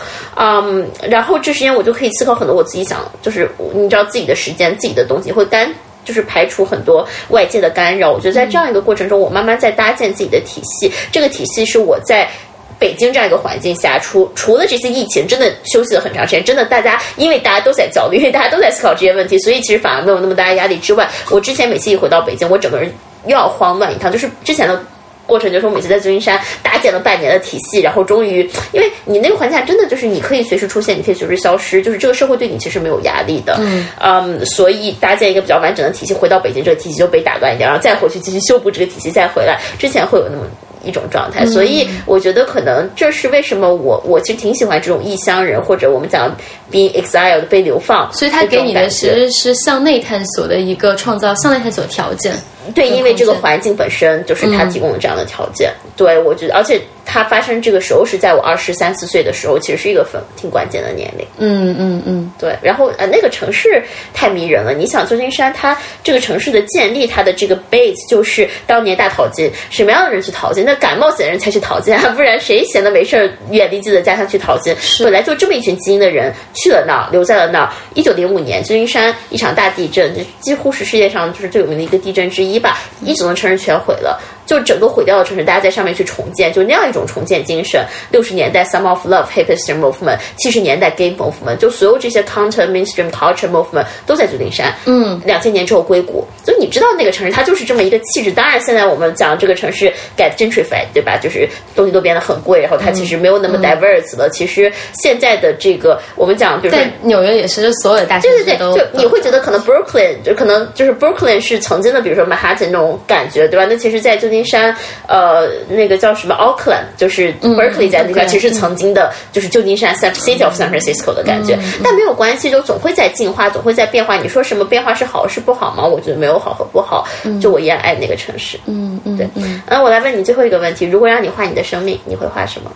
嗯，然后这时间我就可以思考很多我自己想，就是你知道自己的时间、自己的东西会干，就是排除很多外界的干扰。我觉得在这样一个过程中，我慢慢在搭建自己的体系。这个体系是我在北京这样一个环境下，除除了这些疫情，真的休息了很长时间。真的，大家因为大家都在焦虑，因为大家都在思考这些问题，所以其实反而没有那么大的压力之外，我之前每次一回到北京，我整个人。又要慌乱一趟，就是之前的。过程就是我每次在旧金山搭建了半年的体系，然后终于，因为你那个环境下真的就是你可以随时出现，你可以随时消失，就是这个社会对你其实没有压力的，嗯，所以搭建一个比较完整的体系，回到北京这个体系就被打断一点，然后再回去继续修补这个体系，再回来，之前会有那么。一种状态，所以我觉得可能这是为什么我我其实挺喜欢这种异乡人，或者我们讲 being exiled 被流放，所以他给你的其实是向内探索的一个创造向内探索条件。对，因为这个环境本身就是他提供了这样的条件。对，我觉得，而且。它发生这个时候是在我二十三四岁的时候，其实是一个很挺关键的年龄。嗯嗯嗯，对。然后呃，那个城市太迷人了。你想，旧金山它这个城市的建立，它的这个 base 就是当年大淘金，什么样的人去淘金？那敢冒险的人才去淘金啊，不然谁闲的没事儿远离自己的家乡去淘金？本来就这么一群精英的人去了那儿，留在了那儿。一九零五年，旧金山一场大地震，几乎是世界上就是最有名的一个地震之一你把你整座城市全毁了。就整个毁掉的城市，大家在上面去重建，就那样一种重建精神。六十年代 Some of Love Hipster Movement，七十年代 Gay Movement，就所有这些 Counter Mainstream Culture Movement 都在旧金山。嗯，两千年之后硅谷，就你知道那个城市，它就是这么一个气质。当然，现在我们讲这个城市 get gentrified，对吧？就是东西都变得很贵，然后它其实没有那么 diverse 了。其实现在的这个，我们讲，比如在纽约也是，就所有的大城市都，就你会觉得可能 Brooklyn 就可能就是 Brooklyn 是曾经的，比如说 Manhattan 那种感觉，对吧？那其实，在旧金金山，呃，那个叫什么 Oakland，就是 Berkeley 在那边，其实曾经的，就是旧金山 San City of San Francisco 的感觉。但没有关系，就总会在进化，总会在变化。你说什么变化是好是不好吗？我觉得没有好和不好，就我依然爱那个城市。嗯嗯，对。那我来问你最后一个问题：如果让你画你的生命，你会画什么？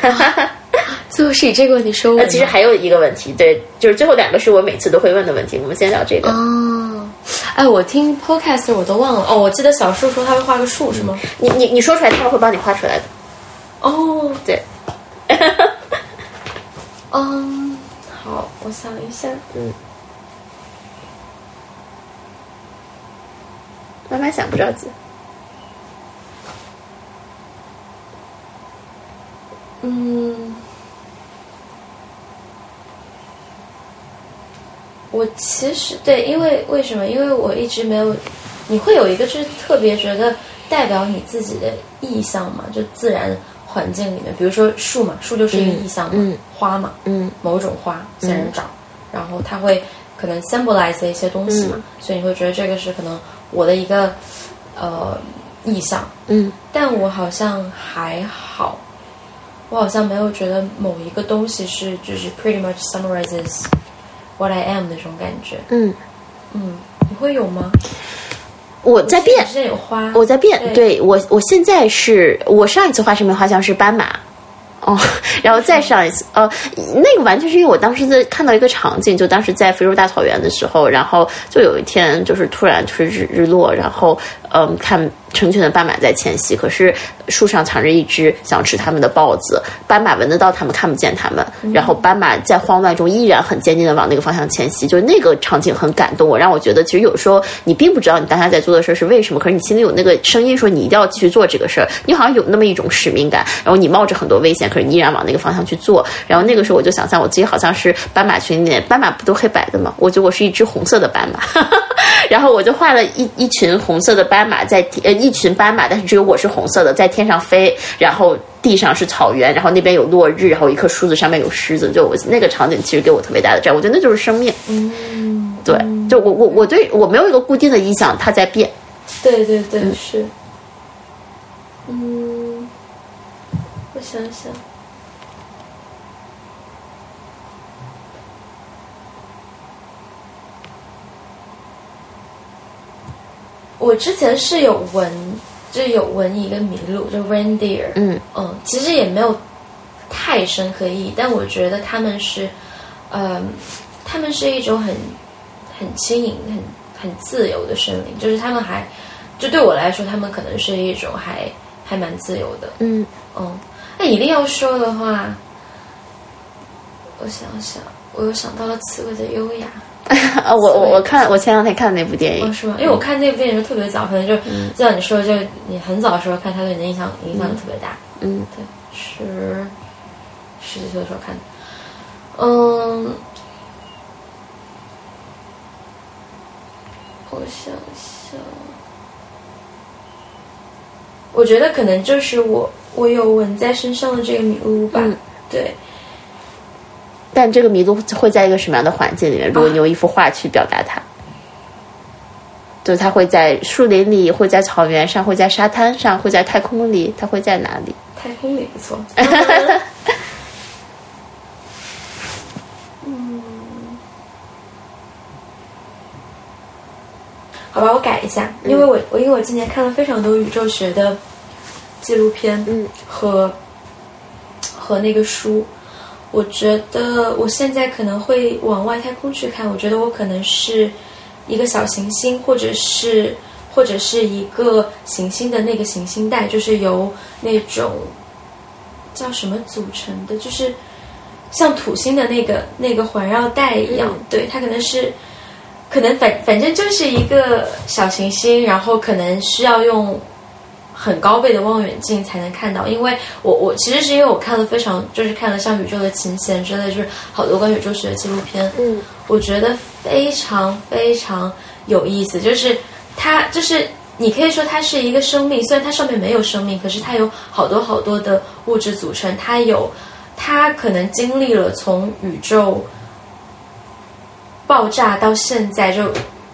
哈 哈最后是以这个问题收尾。其实还有一个问题，对，就是最后两个是我每次都会问的问题。我们先聊这个。哦。哎，我听 podcast 我都忘了哦。我记得小树说他会画个树，是吗？你你你说出来，他们会帮你画出来的。哦，对。嗯，好，我想一下。嗯。慢慢想，不着急。嗯。我其实对，因为为什么？因为我一直没有，你会有一个就是特别觉得代表你自己的意象嘛？就自然环境里面，比如说树嘛，树就是一个意象嘛，花嘛，嗯，某种花仙人掌，然后它会可能 symbolize 一些东西嘛，所以你会觉得这个是可能我的一个呃意象，嗯，但我好像还好，我好像没有觉得某一个东西是就是 pretty much summarizes。What I am 那种感觉，嗯嗯，你会有吗？我在变，有花，我在变，对我，我现在是我上一次画生命画像是斑马，哦，然后再上一次，呃，那个完全是因为我当时在看到一个场景，就当时在非洲大草原的时候，然后就有一天就是突然就是日日落，然后嗯看。成群的斑马在迁徙，可是树上藏着一只想吃它们的豹子。斑马闻得到它们，看不见它们。然后斑马在慌乱中依然很坚定的往那个方向迁徙。就那个场景很感动我，让我觉得其实有时候你并不知道你当下在做的事儿是为什么，可是你心里有那个声音说你一定要继续做这个事儿。你好像有那么一种使命感，然后你冒着很多危险，可是你依然往那个方向去做。然后那个时候我就想象我自己好像是斑马群里面，斑马不都黑白的吗？我觉得我是一只红色的斑马。然后我就画了一一群红色的斑马在呃。一群斑马，但是只有我是红色的，在天上飞，然后地上是草原，然后那边有落日，然后一棵树子上面有狮子，就我那个场景其实给我特别大的震撼，我觉得那就是生命。嗯，对，就我我我对我没有一个固定的印象，它在变。对对对，是。嗯，我想想。我之前是有闻，就有闻一个麋鹿，就 reindeer。嗯嗯，其实也没有太深刻意义，但我觉得他们是，嗯，他们是一种很很轻盈、很很自由的生灵，就是他们还，就对我来说，他们可能是一种还还蛮自由的。嗯嗯，那一定要说的话，我想想，我又想到了刺猬的优雅。啊，我我我看我前两天看的那部电影，是吗？因为我看那部电影就特别早，可能就就像你说，就你很早的时候看，它对你的影响影响特别大。嗯，对，十十几岁的时候看的。嗯，我想想，我觉得可能就是我我有纹在身上的这个女巫吧，嗯对。但这个麋鹿会在一个什么样的环境里面？如果你用一幅画去表达它，就是它会在树林里，会在草原上，会在沙滩上，会在太空里，它会在哪里？太空里不错。好吧，我改一下，因为我我因为我今年看了非常多宇宙学的纪录片，嗯，和和那个书，我觉得我现在可能会往外太空去看，我觉得我可能是一个小行星，或者是或者是一个行星的那个行星带，就是由那种叫什么组成的，就是像土星的那个那个环绕带一样，嗯对，它可能是。可能反反正就是一个小行星，然后可能需要用很高倍的望远镜才能看到。因为我我其实是因为我看了非常就是看了像宇宙的琴弦之类，就是好多关于宇宙学的纪录片，嗯，我觉得非常非常有意思。就是它就是你可以说它是一个生命，虽然它上面没有生命，可是它有好多好多的物质组成，它有它可能经历了从宇宙。爆炸到现在，就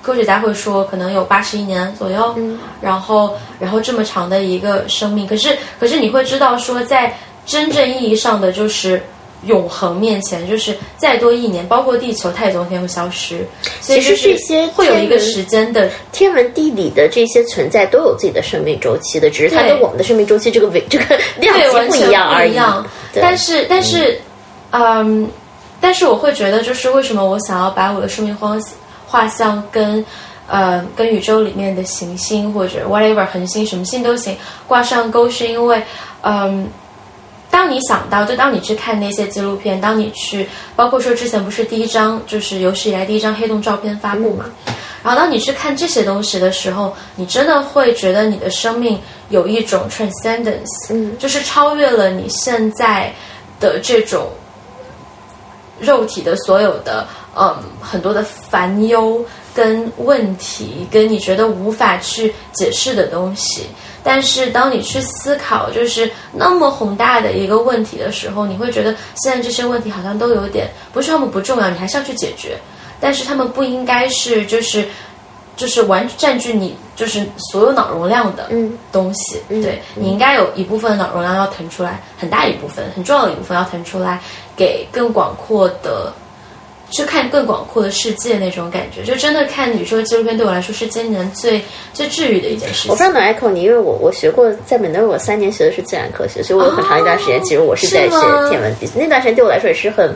科学家会说可能有八十亿年左右，嗯，然后然后这么长的一个生命，可是可是你会知道说，在真正意义上的就是永恒面前，就是再多一年，包括地球，它也总有一天会消失，所以其实这些会有一个时间的天文地理的这些存在都有自己的生命周期的，只是它跟我们的生命周期这个维这个量对，级不一样而已。但是，但是，嗯，但是我会觉得，就是为什么我想要把我的生命画画像跟呃跟宇宙里面的行星或者 whatever 恒星什么星都行挂上钩，是因为嗯。当你想到，就当你去看那些纪录片，当你去，包括说之前不是第一张就是有史以来第一张黑洞照片发布嘛，然后当你去看这些东西的时候，你真的会觉得你的生命有一种 transcendence，嗯，就是超越了你现在的这种肉体的所有的嗯很多的烦忧跟问题，跟你觉得无法去解释的东西。但是当你去思考就是那么宏大的一个问题的时候，你会觉得现在这些问题好像都有点不是他们不重要，你还是要去解决。但是他们不应该是就是就是完占据你就是所有脑容量的嗯东西。嗯对你应该有一部分脑容量要腾出来，很大一部分很重要的一部分要腾出来，给更广阔的。去看更广阔的世界那种感觉，就真的看宇宙纪录片对我来说是今年最最治愈的一件事情。我非常懂 Echo 你，因为我我学过在美诺，我三年学的是自然科学，所以我有很长一段时间，其实我是在学天文地理。那段时间对我来说也是很，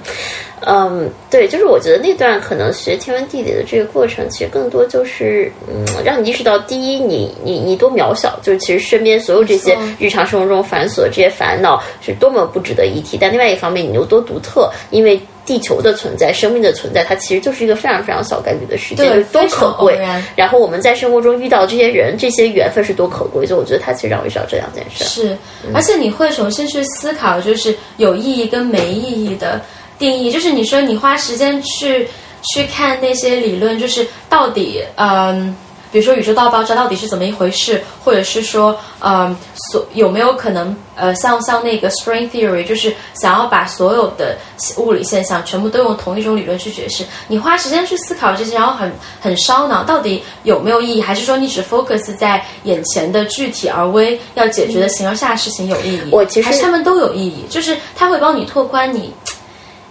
嗯，对，就是我觉得那段可能学天文地理的这个过程，其实更多就是，嗯，让你意识到，第一，你你你多渺小，就是其实身边所有这些日常生活中繁琐这些烦恼是多么不值得一提。但另外一方面，你又多独特，因为。地球的存在，生命的存在，它其实就是一个非常非常小概率的事件，对多可贵然。后我们在生活中遇到这些人，这些缘分是多可贵，所以我觉得它其实让我意识到这两件事。是，而且你会重新去思考，就是有意义跟没意义的定义。就是你说你花时间去去看那些理论，就是到底嗯。比如说宇宙大爆炸到底是怎么一回事，或者是说，嗯，所有没有可能，呃，像像那个 string theory，就是想要把所有的物理现象全部都用同一种理论去解释。你花时间去思考这些，然后很很烧脑，到底有没有意义？还是说你只 focus 在眼前的具体而微要解决的形而下的事情有意义？我其实还是他们都有意义，就是它会帮你拓宽你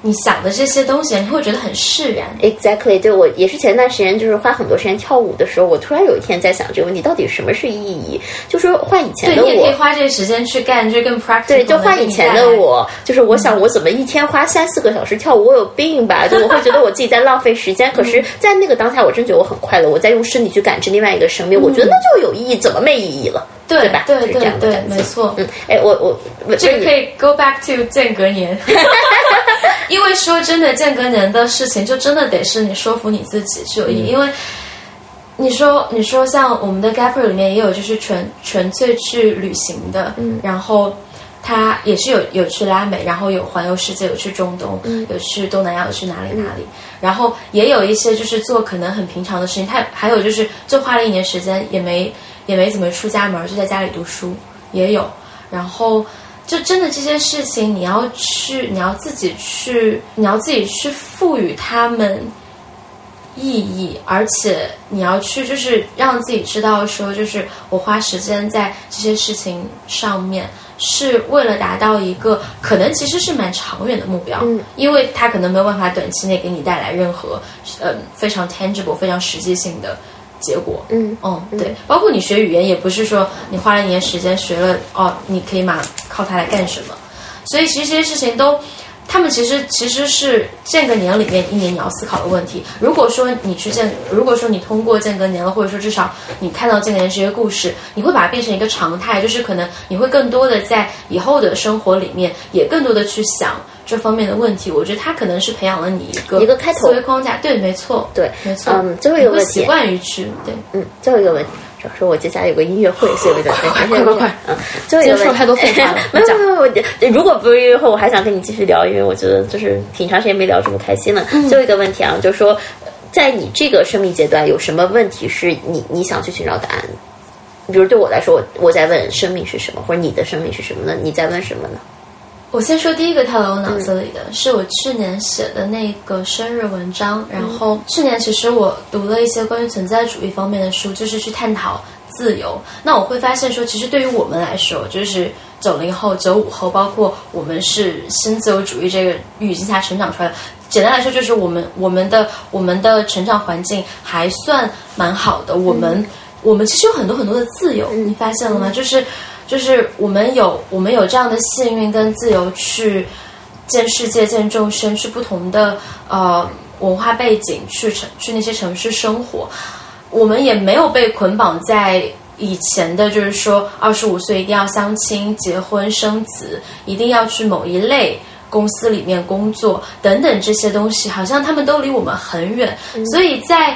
你想的这些东西，你会觉得很释然。Exactly，对我也是前段时间就是花很多时间跳舞的时候，我突然有一天在想这个问题，到底什么是意义？就是换以前的我对你也可以。花这个时间去干，就更 practical 对，就换以前的我，就是我想我怎么一天花三四个小时跳舞，我有病吧？就我会觉得我自己在浪费时间。可是，在那个当下，我真觉得我很快乐，我在用身体去感知另外一个生命，我觉得那就有意义，怎么没意义了？对吧？对就是这样的对。没错。嗯，哎，我我我这个可以 go back to 间隔年，因为说真的，间隔年的事情就真的得是你说服你自己去有意义，因为你说你说像我们的 gapper 里面也有就是纯纯粹去旅行的，嗯，然后。他也是有有去拉美，然后有环游世界，有去中东，有去东南亚，有去哪里哪里，然后也有一些就是做可能很平常的事情，他还有就是就花了一年时间，也没也没怎么出家门，就在家里读书，也有，然后就真的这些事情，你要去，你要自己去，你要自己去赋予他们意义，而且你要去就是让自己知道说，就是我花时间在这些事情上面。是为了达到一个可能其实是蛮长远的目标，嗯，因为它可能没有办法短期内给你带来任何，呃，非常 tangible、非常实际性的结果，嗯，哦，对，包括你学语言也不是说你花了一年时间学了，哦，你可以马靠它来干什么，所以其实这些事情都。他们其实其实是间隔年里面一年你要思考的问题。如果说你去间，如果说你通过间隔年了，或者说至少你看到间隔年这些故事，你会把它变成一个常态，就是可能你会更多的在以后的生活里面也更多的去想这方面的问题。我觉得他可能是培养了你一个一个开头思维框架。对，没错，对，没错。嗯，最后一个问题，习惯于去对，嗯，最后一个问题。主要是我接下来有个音乐会，所以我有点 快快快快，嗯，最后一个说太多废话了。没有没有，我如果不是音乐会，我还想跟你继续聊，因为我觉得就是挺长时间没聊这么开心了。最后一个问题啊，就是说，在你这个生命阶段，有什么问题是你你想去寻找答案？比如对我来说，我我在问生命是什么，或者你的生命是什么呢？你在问什么呢？我先说第一个跳到我脑子里的是我去年写的那个生日文章。然后去年其实我读了一些关于存在主义方面的书，就是去探讨自由。那我会发现说，其实对于我们来说，就是九零后、九五后，包括我们是新自由主义这个语境下成长出来的。简单来说，就是我们我们的我们的成长环境还算蛮好的。我们我们其实有很多很多的自由，你发现了吗？就是。就是我们有我们有这样的幸运跟自由去见世界、见众生，去不同的呃文化背景去城去那些城市生活。我们也没有被捆绑在以前的，就是说二十五岁一定要相亲、结婚、生子，一定要去某一类公司里面工作等等这些东西，好像他们都离我们很远。所以在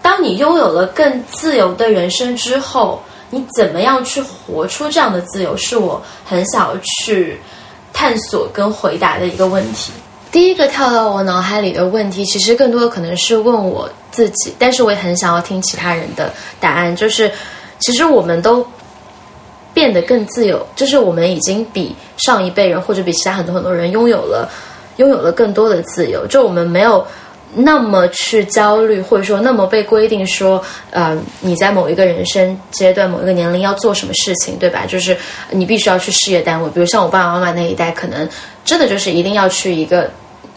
当你拥有了更自由的人生之后。你怎么样去活出这样的自由，是我很想要去探索跟回答的一个问题。第一个跳到我脑海里的问题，其实更多的可能是问我自己，但是我也很想要听其他人的答案。就是，其实我们都变得更自由，就是我们已经比上一辈人或者比其他很多很多人拥有了拥有了更多的自由。就我们没有。那么去焦虑，或者说那么被规定说，呃，你在某一个人生阶段、某一个年龄要做什么事情，对吧？就是你必须要去事业单位，比如像我爸爸妈妈那一代，可能真的就是一定要去一个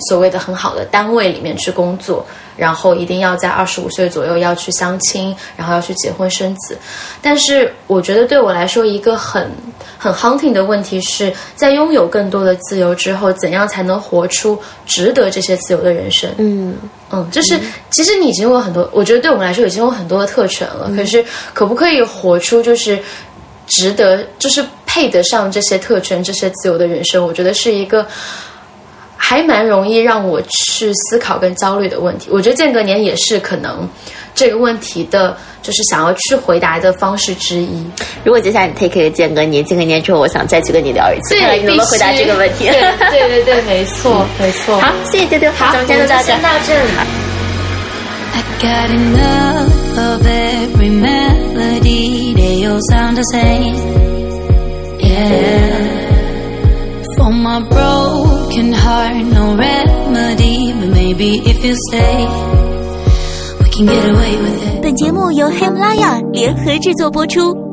所谓的很好的单位里面去工作。然后一定要在二十五岁左右要去相亲，然后要去结婚生子。但是我觉得对我来说，一个很很 hunting 的问题是在拥有更多的自由之后，怎样才能活出值得这些自由的人生？嗯嗯，就是其实你已经有很多，我觉得对我们来说已经有很多的特权了。可是可不可以活出就是值得，就是配得上这些特权、这些自由的人生？我觉得是一个。还蛮容易让我去思考跟焦虑的问题，我觉得间隔年也是可能这个问题的，就是想要去回答的方式之一。如果接下来你 take 一个间隔年，间隔年之后，我想再去跟你聊一次，看看你能不能回答这个问题。对对对，没错 没错。好，谢谢丢丢，好，我们今天就先到这里。Broken heart, no remedy. But maybe if you stay, we can get away with it. 本节目由喜马拉雅联合制作播出。